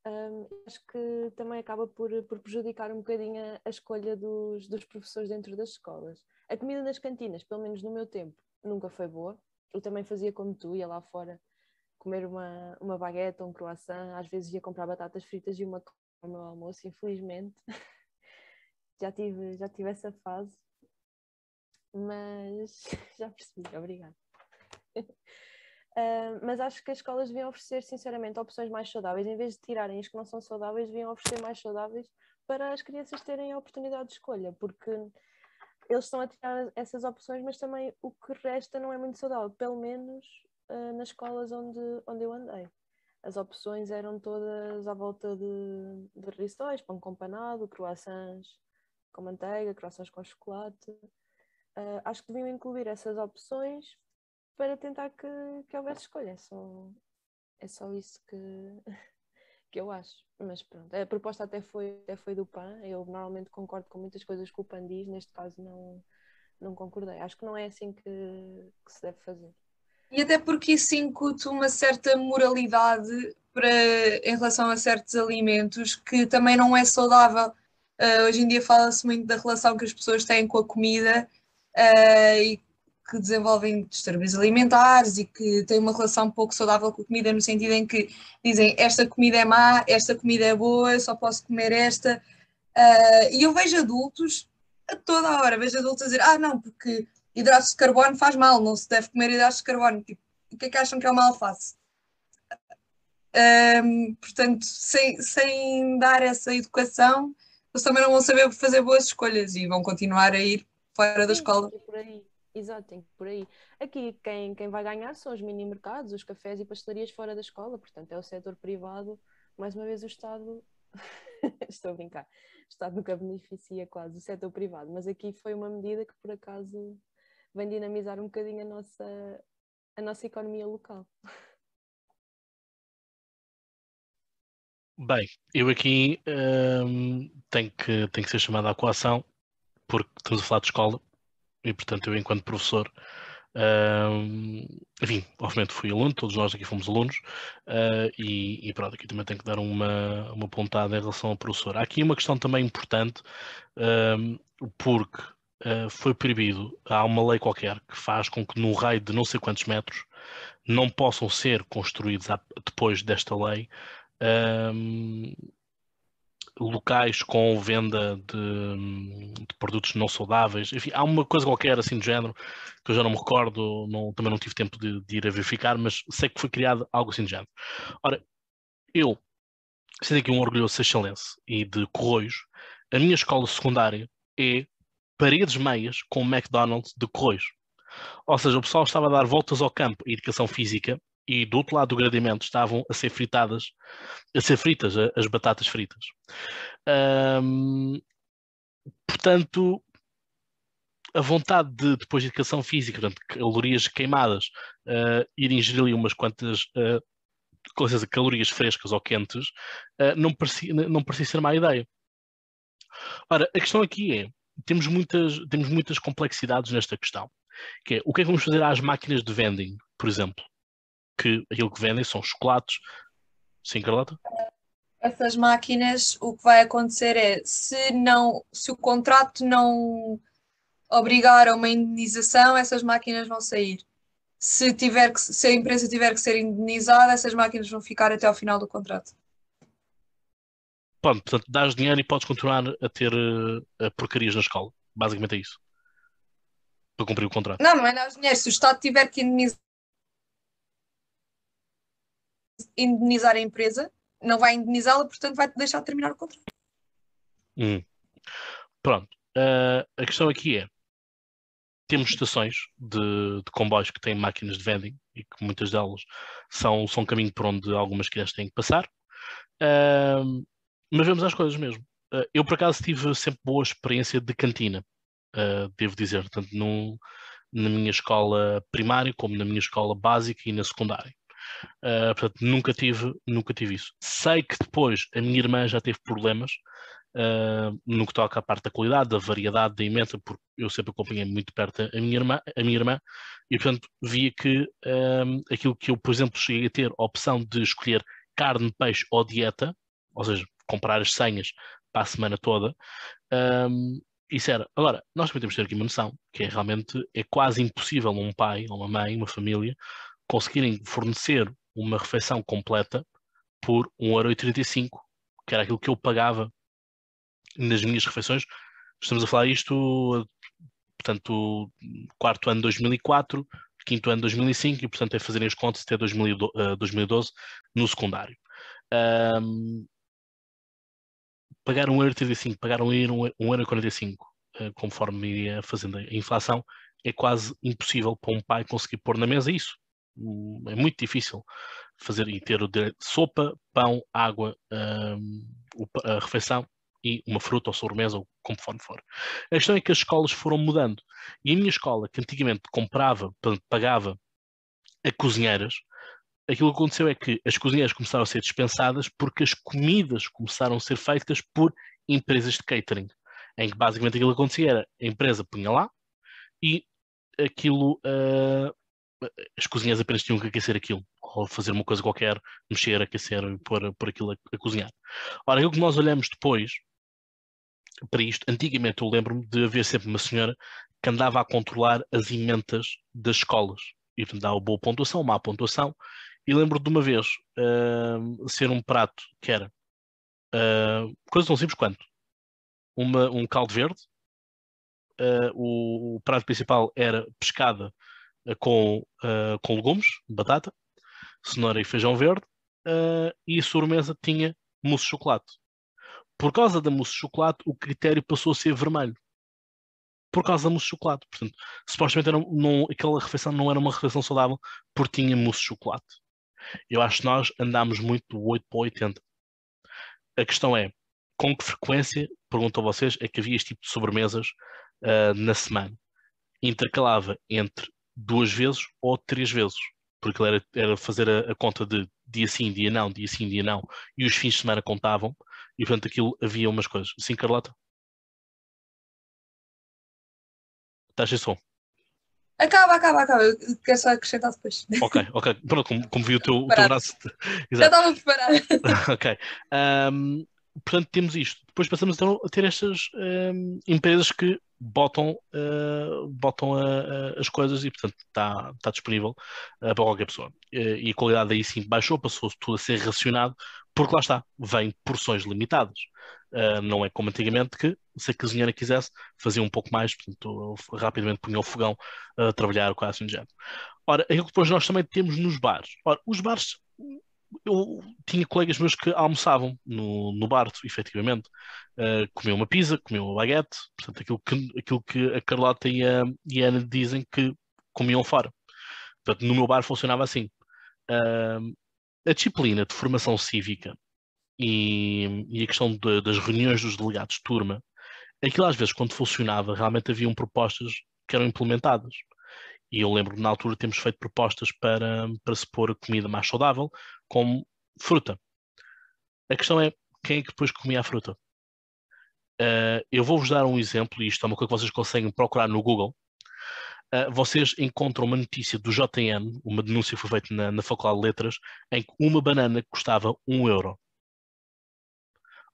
Um, acho que também acaba por, por prejudicar um bocadinho a, escolha dos, dos professores dentro das escolas. A comida nas cantinas, pelo menos no meu tempo, nunca foi boa. Eu também fazia como tu, ia lá fora comer uma, uma baguete ou um croissant, às vezes ia comprar batatas fritas e uma no meu almoço, infelizmente. *laughs* já, tive, já tive essa fase, mas *laughs* já percebi, obrigada. *laughs* Uh, mas acho que as escolas deviam oferecer, sinceramente, opções mais saudáveis. Em vez de tirarem as que não são saudáveis, deviam oferecer mais saudáveis para as crianças terem a oportunidade de escolha, porque eles estão a tirar essas opções, mas também o que resta não é muito saudável, pelo menos uh, nas escolas onde, onde eu andei. As opções eram todas à volta de, de rissóis, pão com panado, croissants com manteiga, croissants com chocolate. Uh, acho que deviam incluir essas opções para tentar que, que houvesse escolha. É só, é só isso que, *laughs* que eu acho. Mas pronto, a proposta até foi, até foi do PAN. Eu normalmente concordo com muitas coisas que o PAN diz, neste caso não, não concordei. Acho que não é assim que, que se deve fazer. E até porque isso incute uma certa moralidade para, em relação a certos alimentos que também não é saudável. Uh, hoje em dia fala-se muito da relação que as pessoas têm com a comida uh, e que desenvolvem distúrbios alimentares e que têm uma relação pouco saudável com a comida, no sentido em que dizem esta comida é má, esta comida é boa, eu só posso comer esta. Uh, e eu vejo adultos a toda a hora, vejo adultos a dizer: ah, não, porque hidratos de carbono faz mal, não se deve comer hidratos de carbono. Tipo, o que é que acham que é uma alface? Um, portanto, sem, sem dar essa educação, eles também não vão saber fazer boas escolhas e vão continuar a ir fora da escola. Por aí. Exato, tem que por aí. Aqui quem, quem vai ganhar são os mini mercados, os cafés e pastelarias fora da escola, portanto é o setor privado, mais uma vez o Estado, *laughs* estou a brincar, o Estado nunca beneficia quase o setor privado, mas aqui foi uma medida que por acaso vem dinamizar um bocadinho a nossa, a nossa economia local. Bem, eu aqui hum, tenho, que, tenho que ser chamado à coação, porque estamos a falar de escola, e portanto eu enquanto professor hum, enfim, obviamente fui aluno, todos nós aqui fomos alunos uh, e, e, pronto, aqui também tenho que dar uma, uma pontada em relação ao professor. Há aqui uma questão também importante porque uh, foi proibido, há uma lei qualquer que faz com que no raio de não sei quantos metros não possam ser construídos depois desta lei um, locais com venda de, de, produtos não saudáveis. Enfim, há uma coisa qualquer assim do género que eu já não me recordo, não, também não tive tempo de, de, ir a verificar, mas sei que foi criado algo assim do género. Ora, eu, sendo aqui um orgulhoso seixalense e de Corroios, a minha escola secundária é paredes meias com McDonald's de Corroios. Ou seja, o pessoal estava a dar voltas ao campo e educação física e do outro lado do gradimento estavam a ser fritadas, a ser fritas as batatas fritas. Portanto, a vontade de, depois de educação física, portanto, calorias queimadas, uh, ir ingerir ali umas quantas uh, coisas, calorias frescas ou quentes, uh, não, parecia, não parecia ser má ideia. Ora, a questão aqui é, temos muitas, temos muitas complexidades nesta questão, que é, o que é que vamos fazer às máquinas de vending, por exemplo? Que aquilo que vendem são chocolates. Sim, Carlota? Essas máquinas, o que vai acontecer é, se, não, se o contrato não obrigar a uma indenização, essas máquinas vão sair. Se, tiver que, se a empresa tiver que ser indenizada, essas máquinas vão ficar até ao final do contrato. Pronto, portanto, dás dinheiro e podes continuar a ter uh, porcarias na escola. Basicamente é isso. Para cumprir o contrato. Não, não é dar dinheiro. Se o Estado tiver que indenizar indenizar a empresa, não vai indenizá-la, portanto vai deixar de terminar o contrato. Hum. Pronto. Uh, a questão aqui é: temos estações de, de, comboios que têm máquinas de vending e que muitas delas são, são caminho por onde algumas crianças têm que passar. Uh, mas vemos as coisas mesmo. uh, eu por acaso tive sempre boa experiência de cantina, uh, devo dizer, tanto no, na minha escola primária como na minha escola básica e na secundária. Uh, portanto, nunca tive, nunca tive isso. Sei que depois a minha irmã já teve problemas uh, no que toca à parte da qualidade, da variedade da emenda, porque eu sempre acompanhei muito perto a minha irmã, a minha irmã e portanto via que um, aquilo que eu, por exemplo, cheguei a ter a opção de escolher carne, peixe ou dieta, ou seja, comprar as senhas para a semana toda, um, isso era. Agora, nós também temos que ter aqui uma noção, que é realmente é quase impossível um pai, uma mãe, uma família, conseguirem fornecer uma refeição completa por 1,35€, que era aquilo que eu pagava nas minhas refeições. Estamos a falar isto, portanto, quarto ano 2004, quinto ano 2005, e portanto é fazerem as contas até 2012 no secundário. Um, pagar 1,35€, pagar 1,45€, uh, conforme iria fazendo a inflação, é quase impossível para um pai conseguir pôr na mesa isso. É muito difícil fazer e ter de sopa, pão, água, um, a refeição e uma fruta ou sobremesa ou conforme for. A questão é que as escolas foram mudando. E a minha escola, que antigamente comprava, pagava a cozinheiras, aquilo que aconteceu é que as cozinheiras começaram a ser dispensadas porque as comidas começaram a ser feitas por empresas de catering, em que basicamente aquilo que acontecia era a empresa punha lá e aquilo uh, as cozinhas apenas tinham que aquecer aquilo, ou fazer uma coisa qualquer, mexer, aquecer, pôr, pôr aquilo a, a cozinhar. Ora, aquilo que nós olhamos depois para isto, antigamente eu lembro-me de haver sempre uma senhora que andava a controlar as emendas das escolas e portanto dava boa pontuação, má pontuação. E lembro de uma vez uh, ser um prato que era uh, coisa tão simples quanto uma, um caldo verde, uh, o, o, prato principal era pescada com, com legumes, batata, cenoura e feijão verde, e a sobremesa tinha mousse de chocolate por causa da mousse de chocolate, o critério passou a ser vermelho. Por causa da mousse de chocolate. Portanto, supostamente era, não, aquela refeição não era uma refeição saudável porque tinha mousse de chocolate. Eu acho que nós andámos muito do 8 para 80. A questão é, com que frequência, pergunto a vocês, é que havia este tipo de sobremesas uh, na semana? Intercalava entre duas vezes ou três vezes. Porque era, era fazer a, a conta de dia sim, dia não, dia sim, dia não, e os fins de semana contavam, e portanto aquilo havia umas coisas. Sim, Carlota? Estás sem som? Acaba, acaba, acaba. Eu quero só acrescentar depois. Ok, ok. Pronto, como, como vi o teu, o teu braço. Já estava preparado. *laughs* ok. Um, portanto, temos isto. Depois passamos então a ter estas um, empresas que botam, uh, botam a, a, as coisas e, portanto, está tá disponível uh, para qualquer pessoa. Uh, e a qualidade aí sim baixou, passou tudo a ser racionado porque lá está, vem porções limitadas. Uh, não é como antigamente que, se a cozinheira quisesse, fazia um pouco mais, portanto, rapidamente punha o fogão a trabalhar quase assim de género. Ora, aquilo que depois nós também temos nos bares. Ora, os bares, eu tinha colegas meus que almoçavam no, no bar, efetivamente. Uh, uma pizza, comiam uma baguete, portanto, aquilo que, aquilo que a Carlota e a, e a Ana dizem que comiam fora. Portanto, no meu bar funcionava assim. Uh, a disciplina de formação cívica e, e a questão de, das reuniões dos delegados de turma, aquilo às vezes quando funcionava realmente haviam propostas que eram implementadas. E eu lembro que na altura temos feito propostas para, para se pôr a comida mais saudável, como fruta. A questão é quem é que depois comia a fruta? Uh, eu vou-vos dar um exemplo, e isto é uma coisa que vocês conseguem procurar no Google, uh, vocês encontram uma notícia do JN, uma denúncia que foi feita na, na Faculdade de Letras, em que uma banana custava 1 euro.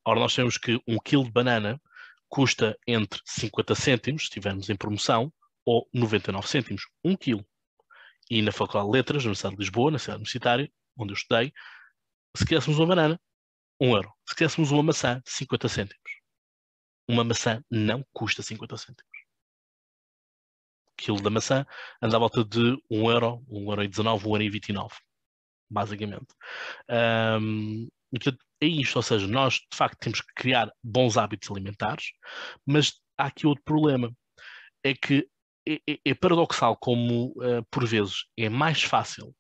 Ora, nós sabemos que um quilo de banana custa entre 50 cêntimos, se estivermos em promoção, ou 99 cêntimos, 1 quilo. E na Faculdade de Letras, na Universidade de Lisboa, na cidade universitária, onde eu estudei, se quiséssemos uma banana, 1 euro. Se quiséssemos uma maçã, 50 cêntimos. Uma maçã não custa 50 cêntimos quilo da maçã anda à volta de 1 euro, 1 euro e 19, 1 euro e 29, basicamente. Um, portanto, é isto, ou seja, nós de facto temos que criar bons hábitos alimentares, mas há aqui outro problema, é que é, é, é paradoxal como uh, por vezes é mais fácil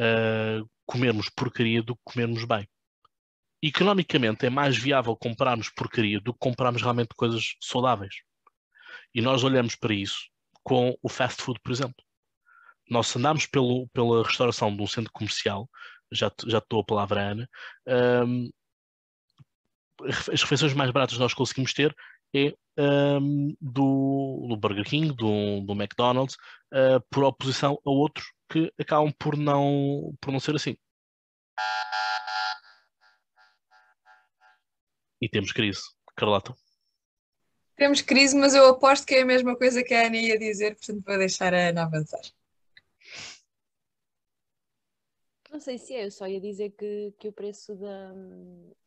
uh, comermos porcaria do que comermos bem. economicamente é mais viável comprarmos porcaria do que comprarmos realmente coisas saudáveis. E nós olhamos para isso com o fast food, por exemplo. Nós andamos pelo, pela restauração de um centro comercial, já, já estou a palavra Ana, um, as refeições mais baratas que nós conseguimos ter é um, do, do, Burger King, do, do McDonald's, uh, por oposição a outros que acabam por não, por não ser assim. E temos crise. Carlota. Temos crise, mas eu aposto que é a mesma coisa que a Ana ia dizer, portanto vou deixar a Ana avançar. Não sei se é, eu só ia dizer que, que o preço da,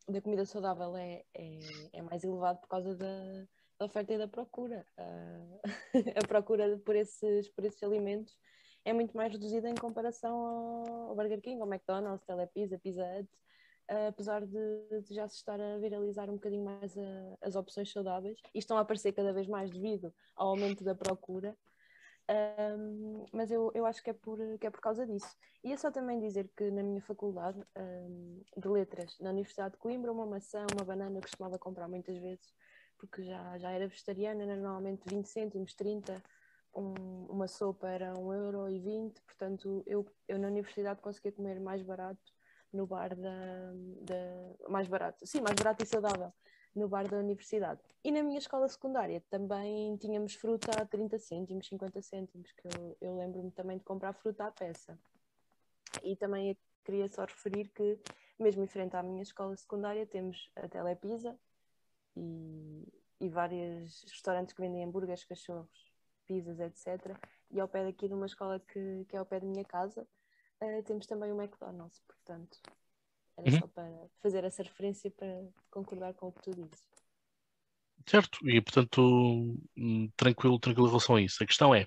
da comida saudável é, é, é mais elevado por causa da, da oferta e da procura. Uh, *laughs* a procura por esses, por esses alimentos é muito mais reduzida em comparação ao, Burger King, ao McDonald's, Telepizza, Pizza Hut, apesar de, de, já se estar a viralizar um bocadinho mais a, as opções saudáveis e estão a aparecer cada vez mais devido ao aumento da procura. Um, mas eu, eu acho que é, por, que é por causa disso. E é só também dizer que na minha faculdade um, de letras, na Universidade de Coimbra, uma maçã, uma banana eu costumava comprar muitas vezes, porque já, já era vegetariana, normalmente 20 cêntimos, 30, um, uma sopa era 1,20€, portanto eu, eu na universidade conseguia comer mais barato no bar da, da. mais barato, sim, mais barato e saudável no bar da universidade. E na minha escola secundária também tínhamos fruta a 30 cêntimos, 50 cêntimos, que eu, eu lembro-me também de comprar fruta à peça. E também queria só referir que, mesmo em frente à minha escola secundária, temos a Telepisa e, e vários restaurantes que vendem hambúrgueres, cachorros, pizzas, etc. E ao pé daqui de uma escola que, que é ao pé da minha casa, uh, temos também o McDonald's, portanto, era uhum. só para fazer essa referência para concordar com o que tu dizes. Certo, e portanto, hum, tranquilo, tranquilo em relação a isso. A questão é: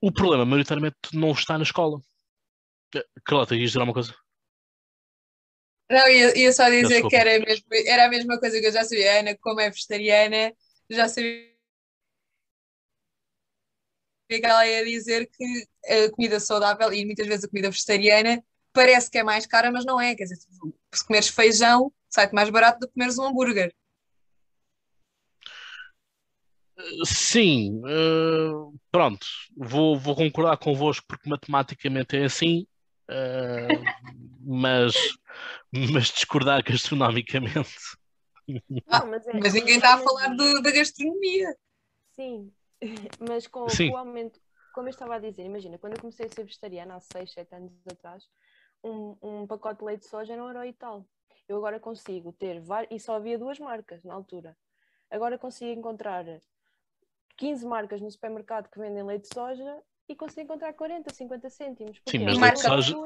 o problema, maioritariamente, não está na escola. Eh, Carlota, ias dizer alguma coisa? Não, ia, ia só dizer que era, mesmo, era a mesma coisa que eu já sabia. A Ana, como é vegetariana, já sabia ela ia dizer que a comida saudável e muitas vezes a comida vegetariana parece que é mais cara, mas não é. Quer dizer, se comeres feijão, sai-te mais barato do que comeres um hambúrguer. Sim, uh, pronto, vou, vou concordar convosco porque matematicamente é assim, uh, mas, mas discordar gastronomicamente. Ah, mas, é, mas ninguém está a falar de, da gastronomia. Sim, *laughs* mas com, com o aumento, como eu estava a dizer, imagina, quando eu comecei a ser vegetariana há 6, 7 anos atrás, um, um pacote de leite de soja era um euro e tal. Eu agora consigo ter várias, e só havia duas marcas na altura. Agora consigo encontrar 15 marcas no supermercado que vendem leite de soja e consigo encontrar 40, 50 cêntimos. Sim, mas leite de soja.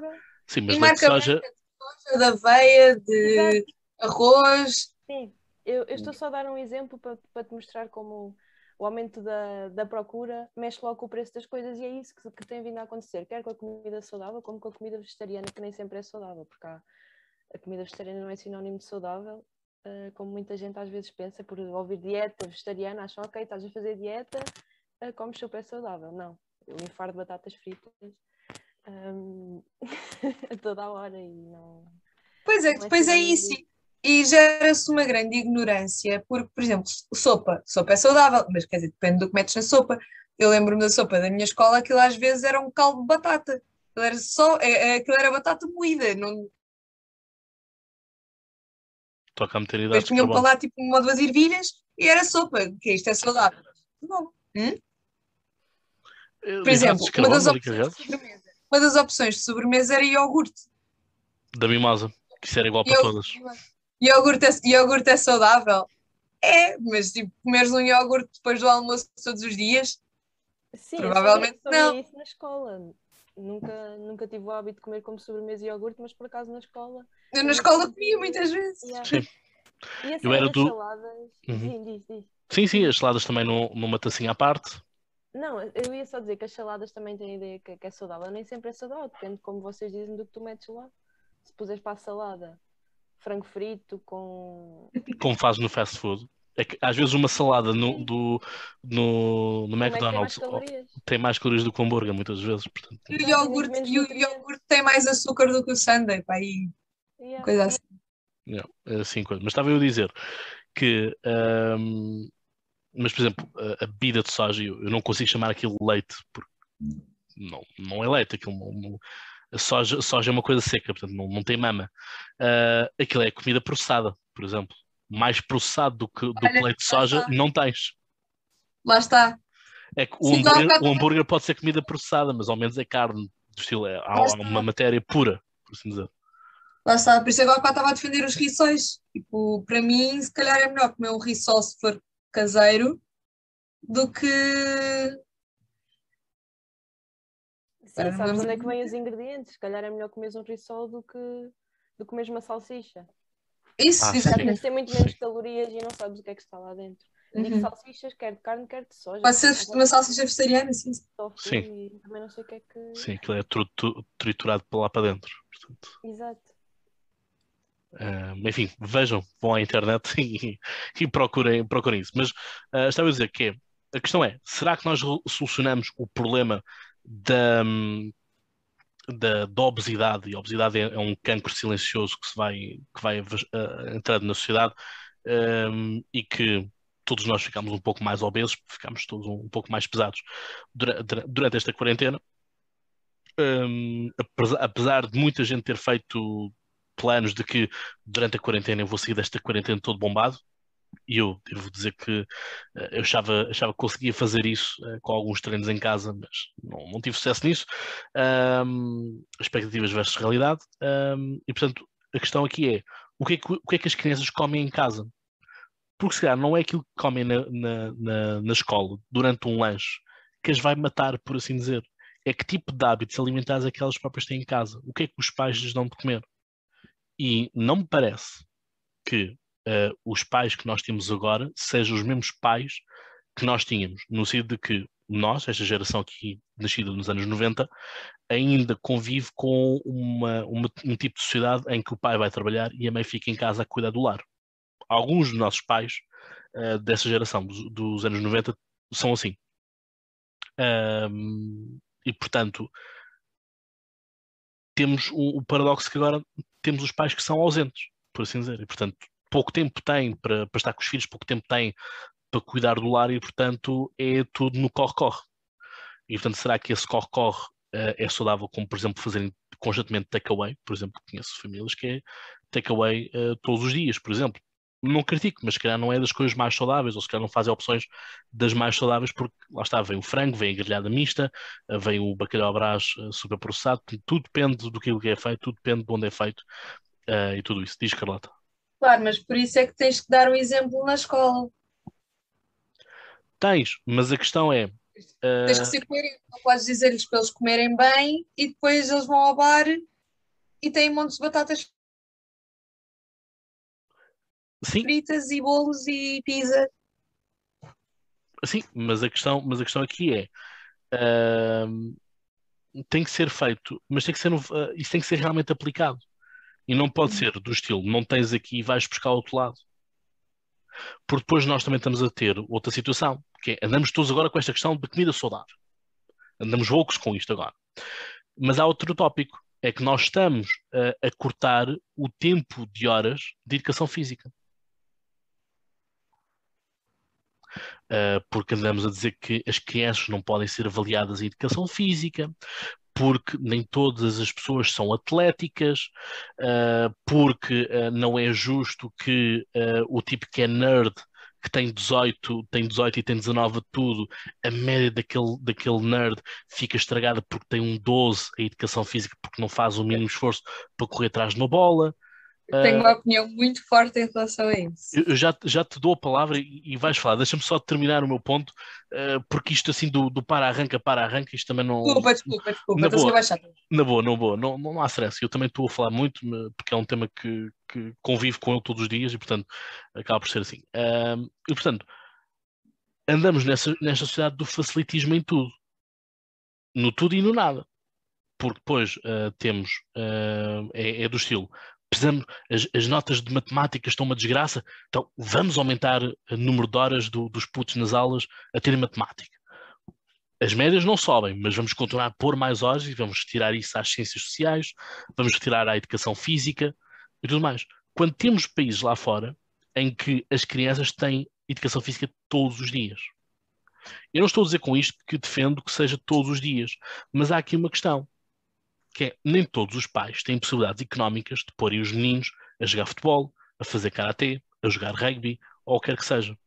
Sim, mas leite de soja. De soja, de aveia, de Exato. arroz. Sim, eu, eu, estou só a dar um exemplo para, para te mostrar como o aumento da, da procura mexe logo com o preço das coisas e é isso que, que, tem vindo a acontecer, quer com a comida saudável como com a comida vegetariana, que nem sempre é saudável, porque há, a comida vegetariana não é sinónimo de saudável, uh, como muita gente às vezes pensa, por ouvir dieta vegetariana, acham, ok, estás a fazer dieta, uh, comes super saudável. Não, eu infarto batatas fritas um, *laughs* a toda a hora e não. Pois é, é depois é isso e gera-se uma grande ignorância, porque, por exemplo, sopa, sopa é saudável, mas quer dizer, depende do que metes na sopa. Eu lembro-me da sopa da minha escola, aquilo às vezes era um caldo de batata. Aquilo era só, é, é, aquilo era batata moída, não... Toca a meter idade. Depois tinham para lá tipo uma ou duas ervilhas e era sopa, que isto é saudável. Bom. Hum? Por exemplo, uma das, opções de uma das opções de sobremesa era iogurte. Da mimosa, que isso era igual para todas. Iogurte é, iogurte é saudável? É, mas tipo, comeres um iogurte depois do almoço todos os dias? Sim, provavelmente eu não. isso na escola. Nunca, nunca tive o hábito de comer como sobremesa iogurte, mas por acaso na escola. Eu na escola comia muitas vezes. Yeah. Sim. E assim, eu era do. Saladas... Uhum. Sim, diz, diz. sim, sim, as saladas também numa tacinha à parte. Não, eu ia só dizer que as saladas também têm a ideia que, que é saudável. Nem sempre é saudável, depende, como vocês dizem, do que tu metes lá. Se puseres para a salada frango frito com. Como faz no fast food. É que às vezes uma salada no, do, no, no McDonald's tem mais, tem mais calorias do que o hambúrguer, muitas vezes. Portanto... E o iogurte, e o iogurte tem mais açúcar do que o sundae, pá, e yeah. coisa assim. Não, é assim coisa. Mas estava eu a dizer que, ahm, mas por exemplo, a, a bebida de soja, eu, eu não consigo chamar aquilo leite, porque não, não é leite, aquilo não- não- a soja, a soja é uma coisa seca, portanto não, não tem mama. Ah, aquilo é comida processada, por exemplo. Mais processado do que, do que Olha, leite de soja, está. não tens. Lá está. É que o Sim, hambúrguer, está. o hambúrguer pode ser comida processada, mas ao menos é carne, do estilo, é, há, uma matéria pura, por assim dizer. Lá está. Por isso agora cá estava a defender os rissóis. Tipo, para mim, se calhar é melhor comer um rissol se for caseiro do que. Sim, sabes vamos- onde é que vêm os ingredientes? Se calhar é melhor comeres um risol do que, do que comeres uma salsicha. Isso, Ah, exatamente. ter muito menos calorias e não sabes o que é que está lá dentro. Digo Uhum. salsichas, quer de carne, quer de soja. Pode ser uma salsicha vegetariana, sim. Sim. E também não sei o que é que. Sim, aquilo é triturado para lá para dentro. Portanto, Exato. ah, enfim, vejam, vão à internet *laughs* e, e procurem, procurem isso. Mas ah, estava a dizer que é, a questão é, será que nós solucionamos o problema da, hum, da, da obesidade? E a obesidade é, é um cancro silencioso que se vai, que vai ah, entrando na sociedade hum, e que todos nós ficamos um pouco mais obesos, ficamos todos um, um pouco mais pesados dura- dura- durante esta quarentena. Hum, apesar, apesar de muita gente ter feito planos de que durante a quarentena eu vou sair desta quarentena todo bombado, e eu devo dizer que eh, eu achava, achava que conseguia fazer isso eh, com alguns treinos em casa, mas não, não tive sucesso nisso. Ahm, expectativas versus realidade. Ahm, e portanto, a questão aqui é: o que é que, o que é que as crianças comem em casa? Porque se calhar não é aquilo que comem na, na, na, na escola durante um lanche que as vai matar, por assim dizer. É que tipo de hábitos alimentares é que elas próprias têm em casa? O que é que os pais lhes dão de comer? E não me parece que eh, os pais que nós temos agora sejam os mesmos pais que nós tínhamos, no sentido de que nós, esta geração aqui nascida nos anos 90, ainda convive com uma, uma- um tipo de sociedade em que o pai vai trabalhar e a mãe fica em casa a cuidar do lar. Alguns dos nossos pais eh, dessa geração, dos, dos anos 90, são assim. Ahm, e portanto, temos o, o paradoxo que agora temos os pais que são ausentes, por assim dizer, e portanto, pouco tempo têm para, para estar com os filhos, pouco tempo têm para cuidar do lar e portanto é tudo no corre-corre. E portanto, será que esse corre-corre eh, é saudável, como por exemplo fazerem constantemente takeaway? Por exemplo, conheço famílias que é takeaway eh, todos os dias, por exemplo. Não critico, mas se calhar não é das coisas mais saudáveis, ou se calhar não fazem opções das mais saudáveis, porque lá está, vem o frango, vem a grelhada mista, eh, vem o bacalhau à brás super processado, tudo depende do que é feito, tudo depende de onde é feito e tudo isso. Diz Carlota. Mas por isso é que tens que dar um exemplo na escola. Tens, mas a questão é. eh, Tens que ser coerente. Não podes dizer-lhes para eles comerem bem e depois eles vão ao bar e têm montes de batatas sim, fritas e bolos e pizza. Sim, mas a questão, mas a questão aqui é ahm, tem que ser feito, mas tem que ser ah, isso tem que ser realmente aplicado. E não pode ser do estilo, não tens aqui e vais buscar outro lado. Porque depois nós também estamos a ter outra situação, que é andamos todos agora com esta questão de comida saudável. Andamos loucos com isto agora. Mas há outro tópico, é que nós estamos a, a cortar o tempo de horas de educação física. Uh, porque andamos a dizer que as crianças não podem ser avaliadas em educação física, porque nem todas as pessoas são atléticas, uh, porque uh, não é justo que uh, o tipo que é nerd, que tem 18, tem 18 e tem 19 de tudo, a média daquele, daquele nerd fica estragada porque tem um 12 em educação física, porque não faz o mínimo esforço para correr atrás de uma bola. Tenho uma opinião muito forte em relação a isso. Eu já, já te dou a palavra e, vais falar. Deixa-me só terminar o meu ponto, eh, porque isto assim do, do para-arranca, para-arranca, isto também não. Desculpa, desculpa, desculpa. Na Estou boa. Na boa, na boa, não, não há stress. Eu também estou a falar muito, porque é um tema que, que convivo com ele todos os dias e, portanto, acaba por ser assim. Ahm, e, portanto, andamos nessa, nesta sociedade do facilitismo em tudo. No tudo e no nada. Porque depois ah, temos, ah, é, é do estilo, precisamos, as, as notas de matemática estão uma desgraça, então vamos aumentar o número de horas do- dos putos nas aulas a terem matemática. As médias não sobem, mas vamos continuar a pôr mais horas e vamos retirar isso às ciências sociais, vamos retirar à educação física e tudo mais. quando temos países lá fora em que as crianças têm educação física todos os dias. Eu não estou a dizer com isto que defendo que seja todos os dias, mas há aqui uma questão, que é nem todos os pais têm possibilidades económicas de porem os meninos a jogar futebol, a fazer karatê, a jogar rugby, ou o que quer que seja.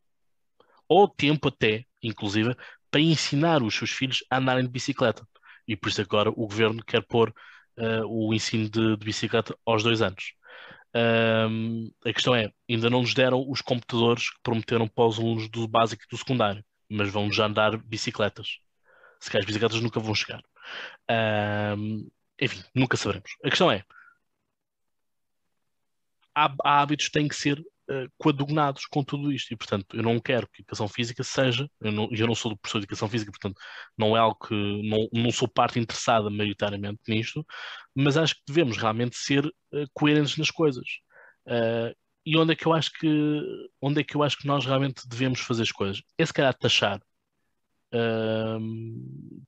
Ou tempo até, inclusive, para ensinar os seus filhos a andarem de bicicleta. E por isso agora o governo quer pôr uh, o ensino de, de, bicicleta aos dois anos. Um, a questão é, ainda não nos deram os computadores que prometeram para os alunos do básico e do secundário, mas vão já andar bicicletas. Se calhar as bicicletas nunca vão chegar. Um, enfim, nunca saberemos. A questão é, há, há hábitos que têm que ser uh, com tudo isto. E, portanto, eu não quero que a educação física seja. Eu eu não sou do professor de educação física, portanto, não é algo que. Não, não sou parte interessada maioritariamente nisto, mas acho que devemos realmente ser uh, coerentes nas coisas. Uh, e onde é que eu acho que onde é que eu acho que nós realmente devemos fazer as coisas é se calhar taxar uh,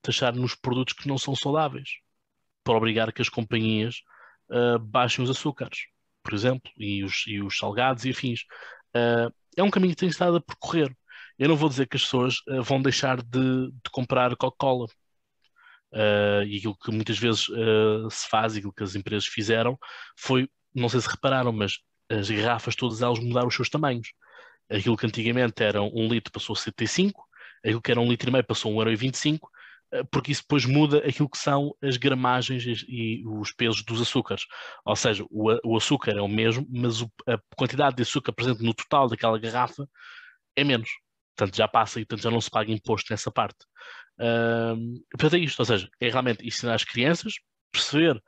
taxar nos produtos que não são saudáveis para obrigar que as companhias uh, baixem os açúcares por exemplo, e os, e os salgados e afins. Uh, é um caminho que tem estado a percorrer. Eu não vou dizer que as pessoas uh, vão deixar de, de comprar Coca-Cola. E aquilo que muitas vezes se faz, aquilo que as empresas fizeram, foi, não sei se repararam, mas as garrafas todas elas mudaram os seus tamanhos. Aquilo que antigamente era um litro passou a 75, aquilo que era um litro e meio passou a 1,25€, eh, porque isso depois muda aquilo que são as gramagens e os pesos dos açúcares. Ou seja, o, açúcar é o mesmo, mas a quantidade de açúcar presente no total daquela garrafa é menos. Portanto, já passa e portanto, já não se paga imposto nessa parte. Uh, portanto, é isto. Ou seja, é realmente ensinar as crianças, perceber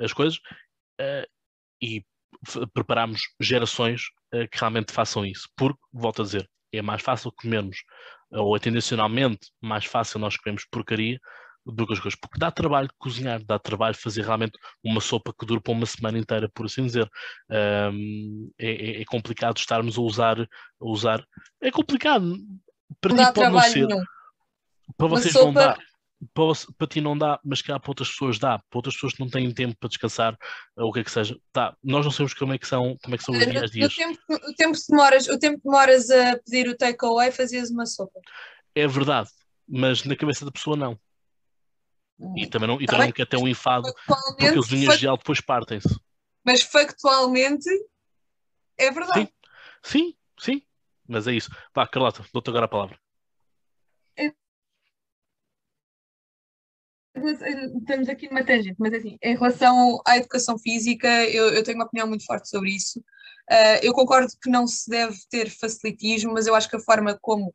as coisas uh, e prepararmos gerações uh, que realmente façam isso. Porque, volto a dizer, é mais fácil comermos ou é tendencionalmente mais fácil nós comermos porcaria do que as coisas, porque dá trabalho cozinhar, dá trabalho fazer realmente uma sopa que dure para uma semana inteira, por assim dizer. Um, é, é, é, complicado estarmos a usar, a usar. É complicado. Para não ti dá pode não trabalho ser. nenhum. Para Uma vocês não sopa- dá. Para, para ti não dá, mas cá para outras pessoas dá. Para outras pessoas que não têm tempo para descansar, ou o que é que seja. Tá, nós não sabemos como é que são, como é que são os dias dias. tempo, o, tempo que demoras, o tempo que demoras a pedir o takeaway, fazias uma sopa. É verdade, mas na cabeça da pessoa não. E também não, e Tá também não quer ter um enfado, porque as fac- de gel depois partem-se. mas factualmente é verdade. Sim, sim, mas é isso. Vá, Carlota, dou-te agora a palavra. Estamos aqui numa tangente, mas assim, em relação à educação física, eu, eu tenho uma opinião muito forte sobre isso. Ah, eu concordo que não se deve ter facilitismo, mas eu acho que a forma como.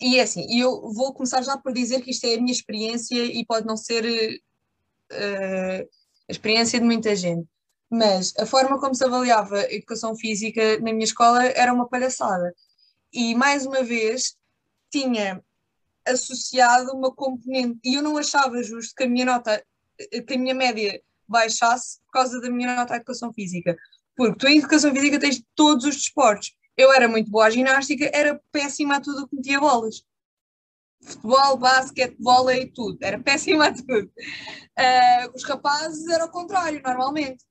E é assim, eu vou começar já por dizer que isto é a minha experiência e pode não ser eh, a experiência de muita gente, mas a forma como se avaliava a educação física na minha escola era uma palhaçada. E mais uma vez tinha associado uma componente, e eu não achava justo que a minha nota, que a minha média baixasse por causa da minha nota à educação física. Porque tu em educação física tens todos os desportos. Eu era muito boa à ginástica, era péssima a tudo o que metia bolas. Futebol, basquete, vôlei, tudo. Era péssima a tudo. Ah, os rapazes era o contrário, normalmente.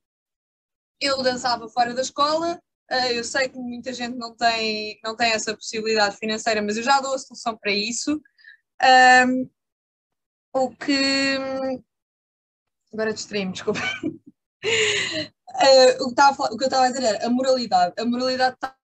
Eu dançava fora da escola, ah, eu sei que muita gente não tem, não tem essa possibilidade financeira, mas eu já dou a solução para isso. Ahm, o que. Agora distraí-me, desculpa. Ah, o, que estava o que eu estava a dizer era a moralidade. A moralidade está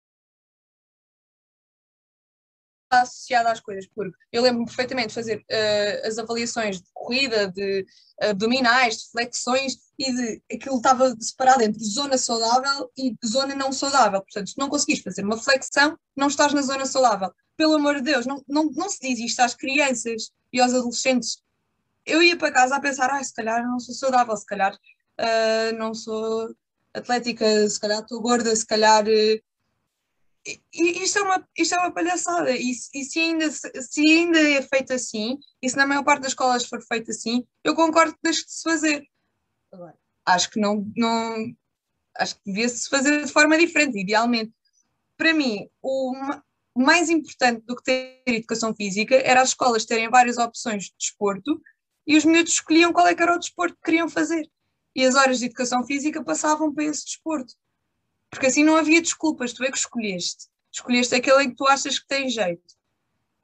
associada às coisas, porque eu lembro-me perfeitamente de fazer ah, as avaliações de corrida, de abdominais, de flexões, e de aquilo estava separado entre zona saudável e zona não saudável. Portanto, se não conseguires fazer uma flexão, não estás na zona saudável. Pelo amor de Deus, não, não, não se diz isto às crianças e aos adolescentes. Eu ia para casa a pensar, ah, se calhar não sou saudável, se calhar ah, não sou atlética, se calhar estou gorda, se calhar. e isto, é uma, isto é uma palhaçada. E, e se, ainda, se ainda é feito assim, e se na maior parte das escolas for feito assim, eu concordo que deixe de se fazer. Acho que não, não acho que devia-se fazer de forma diferente, idealmente. Para mim, o mais importante do que ter educação física era as escolas terem várias opções de desporto e os miúdos escolhiam qual é que era o desporto que queriam fazer. E as horas de educação física passavam para esse desporto. Porque assim não havia desculpas, tu é que escolheste. Escolheste aquele em que tu achas que tem jeito.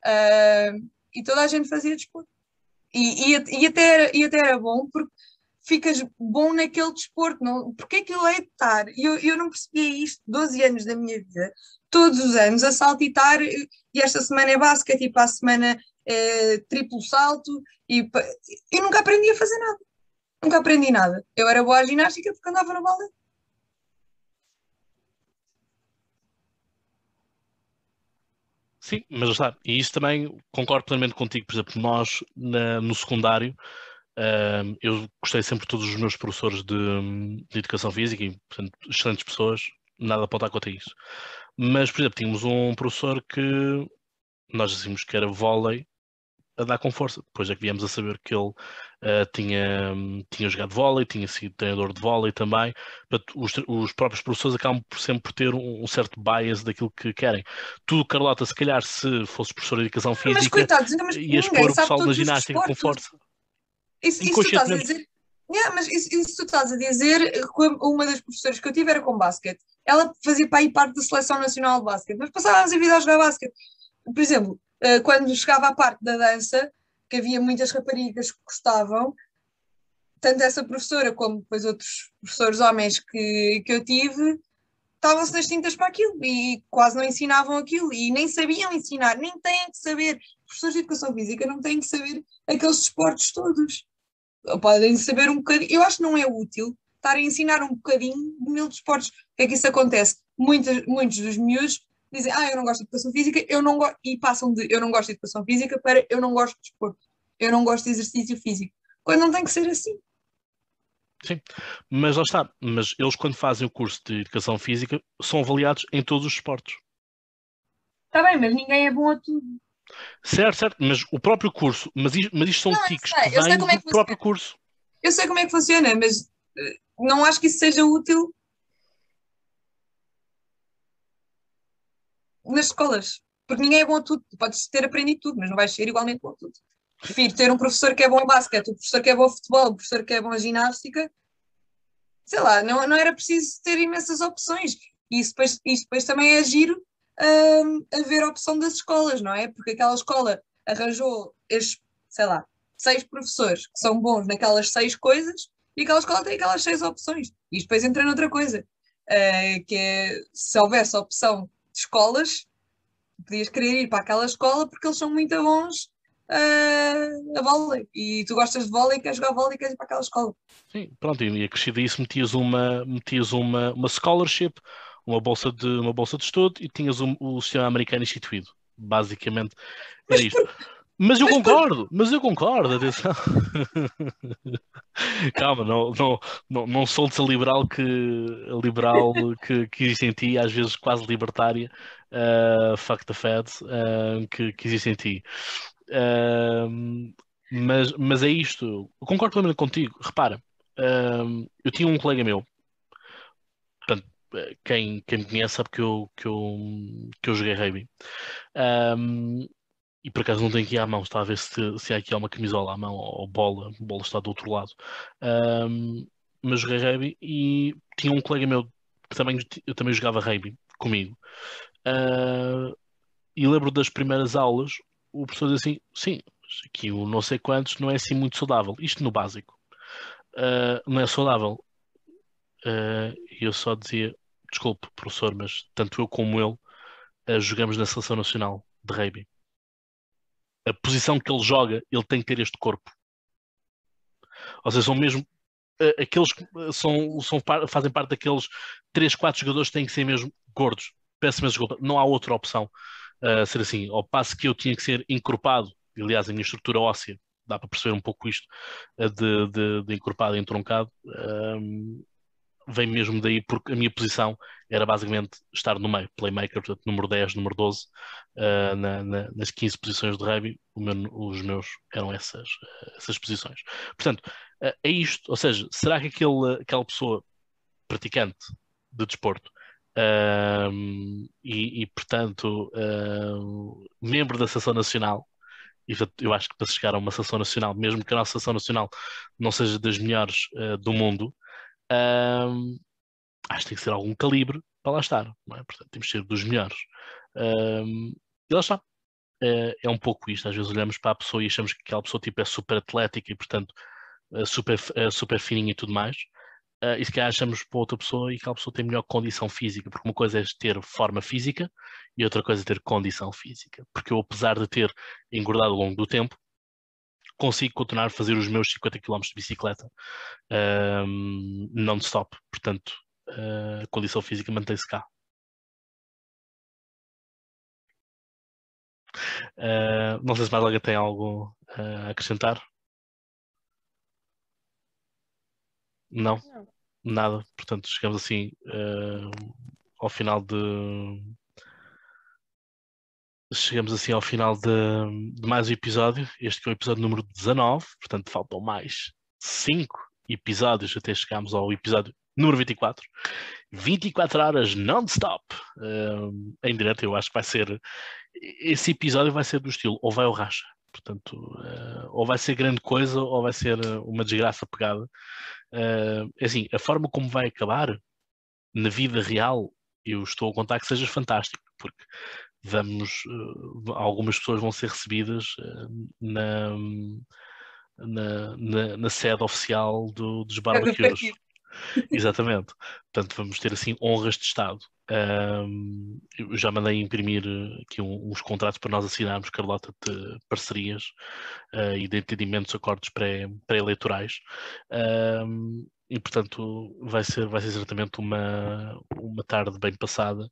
Uh, e toda a gente fazia desporto. E, e, e, até era, e até era bom porque ficas bom naquele desporto. Não, porque aquilo é estar. Eu, eu não percebia isto 12 anos da minha vida, todos os anos, a saltitar. E esta semana é e para a semana é triplo salto. E eu nunca aprendi a fazer nada. Nunca aprendi nada. Eu era boa à ginástica porque andava no balé. Sim, mas está. E isso também concordo plenamente contigo. Por exemplo, nós na, no secundário, uh, eu gostei sempre de todos os meus professores de, de educação física e, portanto, excelentes pessoas, nada a apontar contra isso. Mas, por exemplo, tínhamos um professor que nós dizíamos que era vôlei a dar com força. Depois é que viemos a saber que ele uh, tinha, tinha jogado vôlei, tinha sido treinador de vôlei também. Os, os, próprios professores acabam por sempre por ter um, um, certo bias daquilo que querem. Tu, Carlota, se calhar se fosses professor de educação física, mas, coitados, mas ias pôr o pessoal na ginástica com força. Isso, isso tu estás a dizer... Yeah, mas isso, isso tu estás a dizer, uma das professoras que eu tive era com basquete. Ela fazia para aí parte da seleção nacional de basquete, mas passávamos a vida a jogar basquete. Por exemplo, eh, quando chegava à parte da dança, que havia muitas raparigas que gostavam, tanto essa professora como depois outros professores homens que, que eu tive, estavam-se nas tintas para aquilo e quase não ensinavam aquilo e nem sabiam ensinar, nem têm que saber. Professores de educação física não têm que saber aqueles desportos todos. Podem saber um bocadinho. Eu acho que não é útil estar a ensinar um bocadinho de mil desportos. O que é que isso acontece? Muitos, muitos dos miúdos dizem, ah, eu não gosto de educação física, eu não e passam de eu não gosto de educação física para eu não gosto de desporto, eu não gosto de exercício físico. Quando não tem que ser assim. Sim, mas lá está. Mas eles, quando fazem o curso de educação física, são avaliados em todos os esportes. Está bem, mas ninguém é bom a tudo. Certo, certo, mas o próprio curso, mas isto, mas isto são não, tiques que vêm é do próprio curso. Eu sei como é que funciona, mas eh, não acho que isso seja útil nas escolas, porque ninguém é bom a tudo. Tu podes ter aprendido tudo, mas não vais ser igualmente bom a tudo. Prefiro ter um professor que é bom em basquete, um professor que é bom em futebol, um professor que é bom em ginástica. Sei lá, não, não era preciso ter imensas opções. E isso depois, isso depois também é giro um, a ver a opção das escolas, não é? Porque aquela escola arranjou estes, sei lá, seis professores que são bons naquelas seis coisas e aquela escola tem aquelas seis opções. E depois entra noutra coisa, uh, que é se houvesse a opção escolas, podias querer ir para aquela escola porque eles são muito bons uh, a vôlei. E tu gostas de vôlei, queres jogar vôlei e queres ir para aquela escola. Sim, pronto, e acrescido isso metias uma, metias uma, uma scholarship, uma bolsa de, uma bolsa de estudo e tinhas um, o sistema americano instituído. Basicamente era isto. Mas eu concordo, mas eu concordo, atenção. *laughs* Calma, não, não, não, não sou dessa liberal que liberal que, que existe em ti, às vezes quase libertária, uh, fuck the feds, uh, que, que existe em ti. Uh, mas, mas é isto, eu concordo plenamente contigo. Repara, uh, eu tinha um colega meu, portanto, quem, quem me conhece sabe que eu, que eu, que eu joguei rugby. Um, e por acaso não tenho aqui à mão, está a ver se, se há aqui uma camisola à mão ou bola, a bola está do outro lado. Um, mas joguei rugby e tinha um colega meu que também, eu também jogava rugby comigo. Uh, e lembro das primeiras aulas, o professor dizia assim: sim, aqui o não sei quantos não é assim muito saudável. Isto no básico. Uh, não é saudável. Uh, e eu só dizia: desculpe, professor, mas tanto eu como ele jogamos na seleção nacional de rugby a posição que ele joga, ele tem que ter este corpo. Ou seja, são mesmo aqueles que são, são, fazem parte daqueles 3, 4 jogadores que têm que ser mesmo gordos. Peço mesmo desculpa, não há outra opção uh, ser assim. Ao passo que eu tinha que ser encorpado, aliás, a minha estrutura óssea, dá para perceber um pouco isto, uh, de, de, de encorpado e entroncado, vem mesmo daí porque a minha posição era basicamente estar no meio, playmaker, portanto, número 10, número 12, uh, na, na, nas 15 posições de rugby, meu, os meus eram essas, essas posições. Portanto, uh, é isto, ou seja, será que aquele, aquela pessoa praticante de desporto uh, e, e, portanto, membro da Seleção Nacional, e eu acho que para chegar a uma Seleção Nacional, mesmo que a nossa Seleção Nacional não seja das melhores do mundo, acho que tem que ser algum calibre para lá estar, não é? Portanto, temos que ser dos melhores. Um, e lá está. É, é, um pouco isto. Às vezes olhamos para a pessoa e achamos que aquela pessoa tipo, é super atlética e, portanto, é super, é super fininha e tudo mais. Uh, e se calhar achamos para outra pessoa e aquela pessoa tem melhor condição física, porque uma coisa é ter forma física e outra coisa é ter condição física. Porque eu, apesar de ter engordado ao longo do tempo, consigo continuar a fazer os meus 50 km de bicicleta um, non-stop. Portanto, a condição física mantém-se cá. Uh, não sei se mais alguém tem algo a acrescentar. Não, Não. nada. Portanto, chegamos assim uh, ao final de. Chegamos assim ao final de, de mais um episódio. Este que é o episódio número 19. Portanto, faltam mais 5 episódios até chegarmos ao episódio número 24. 24 horas non-stop uh, em direto. Eu acho que vai ser. Esse episódio vai ser do estilo ou vai ou racha. Portanto, uh, ou vai ser grande coisa ou vai ser uma desgraça pegada. Uh, assim, a forma como vai acabar na vida real, eu estou a contar que seja fantástico, porque vamos, uh, algumas pessoas vão ser recebidas uh, na, na, na, na, sede oficial do, dos barbecues. *laughs* Exatamente. Portanto, vamos ter assim honras de Estado. Um, eu já mandei imprimir aqui um, uns contratos para nós assinarmos, Carlota, de parcerias uh, e de entendimentos, acordos pré-eleitorais. Pré um, e portanto vai ser, vai ser certamente uma, uma tarde bem passada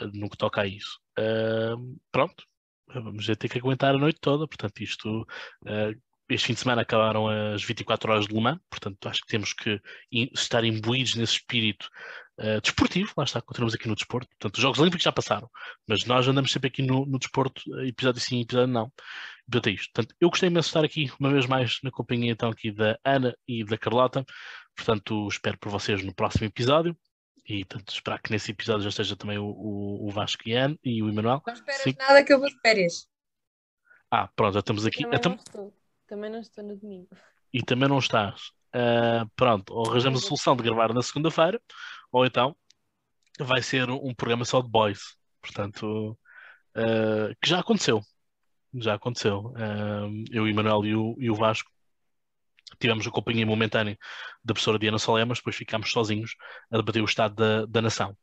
uh, no que toca a isso. Uh, pronto, vamos ter que aguentar a noite toda, portanto isto este fim de semana acabaram as 24 horas de Le Mans, portanto acho que temos que estar imbuídos nesse espírito uh, desportivo, lá está, continuamos aqui no desporto, portanto os Jogos Olímpicos já passaram, mas nós andamos sempre aqui no, no desporto, episódio sim, episódio não, portanto é isto. Portanto, eu gostei imenso de estar aqui, uma vez mais, na companhia então aqui da Ana e da Carlota, portanto espero por vocês no próximo episódio, e portanto, esperar que nesse episódio já esteja também o, o, o Vasco e, Ana, e o Emanuel. Não esperas sim. nada que eu vou de férias. Ah, pronto, já estamos aqui. Também, não estou. também não estou no domingo. E também não estás. Uh, pronto, ou arranjamos a solução de gravar na segunda-feira, ou então vai ser um programa só de boys. Portanto, uh, que já aconteceu. Já aconteceu. Uh, eu, o Emanuel e o, e o Vasco tivemos a companhia momentânea da professora Diana Solé, mas depois ficámos sozinhos a debater o estado da, da nação.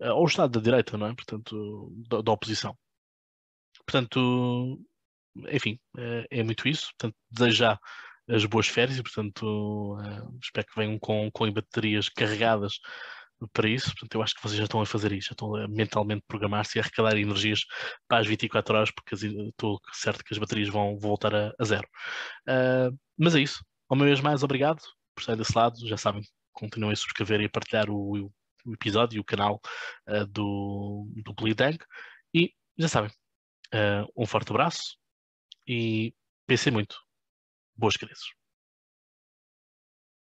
Uh, ou o estado da direita, não é? Portanto, da, da oposição. Portanto, enfim, é, é, muito isso. Portanto, desejar as boas férias e, portanto, uh, espero que venham com, com baterias carregadas para isso. Portanto, eu acho que vocês já estão a fazer isso, já estão a mentalmente programar-se e a arrecadar energias para as 24 horas, porque estou certo que as baterias vão voltar a, a zero. Mas é isso. Uma vez mais, obrigado por estar desse lado. Já sabem, continuem a subscrever e a partilhar o, o episódio e o canal uh, do, do Polytank. E já sabem, uh, um forte abraço e pensem muito. Boas crianças.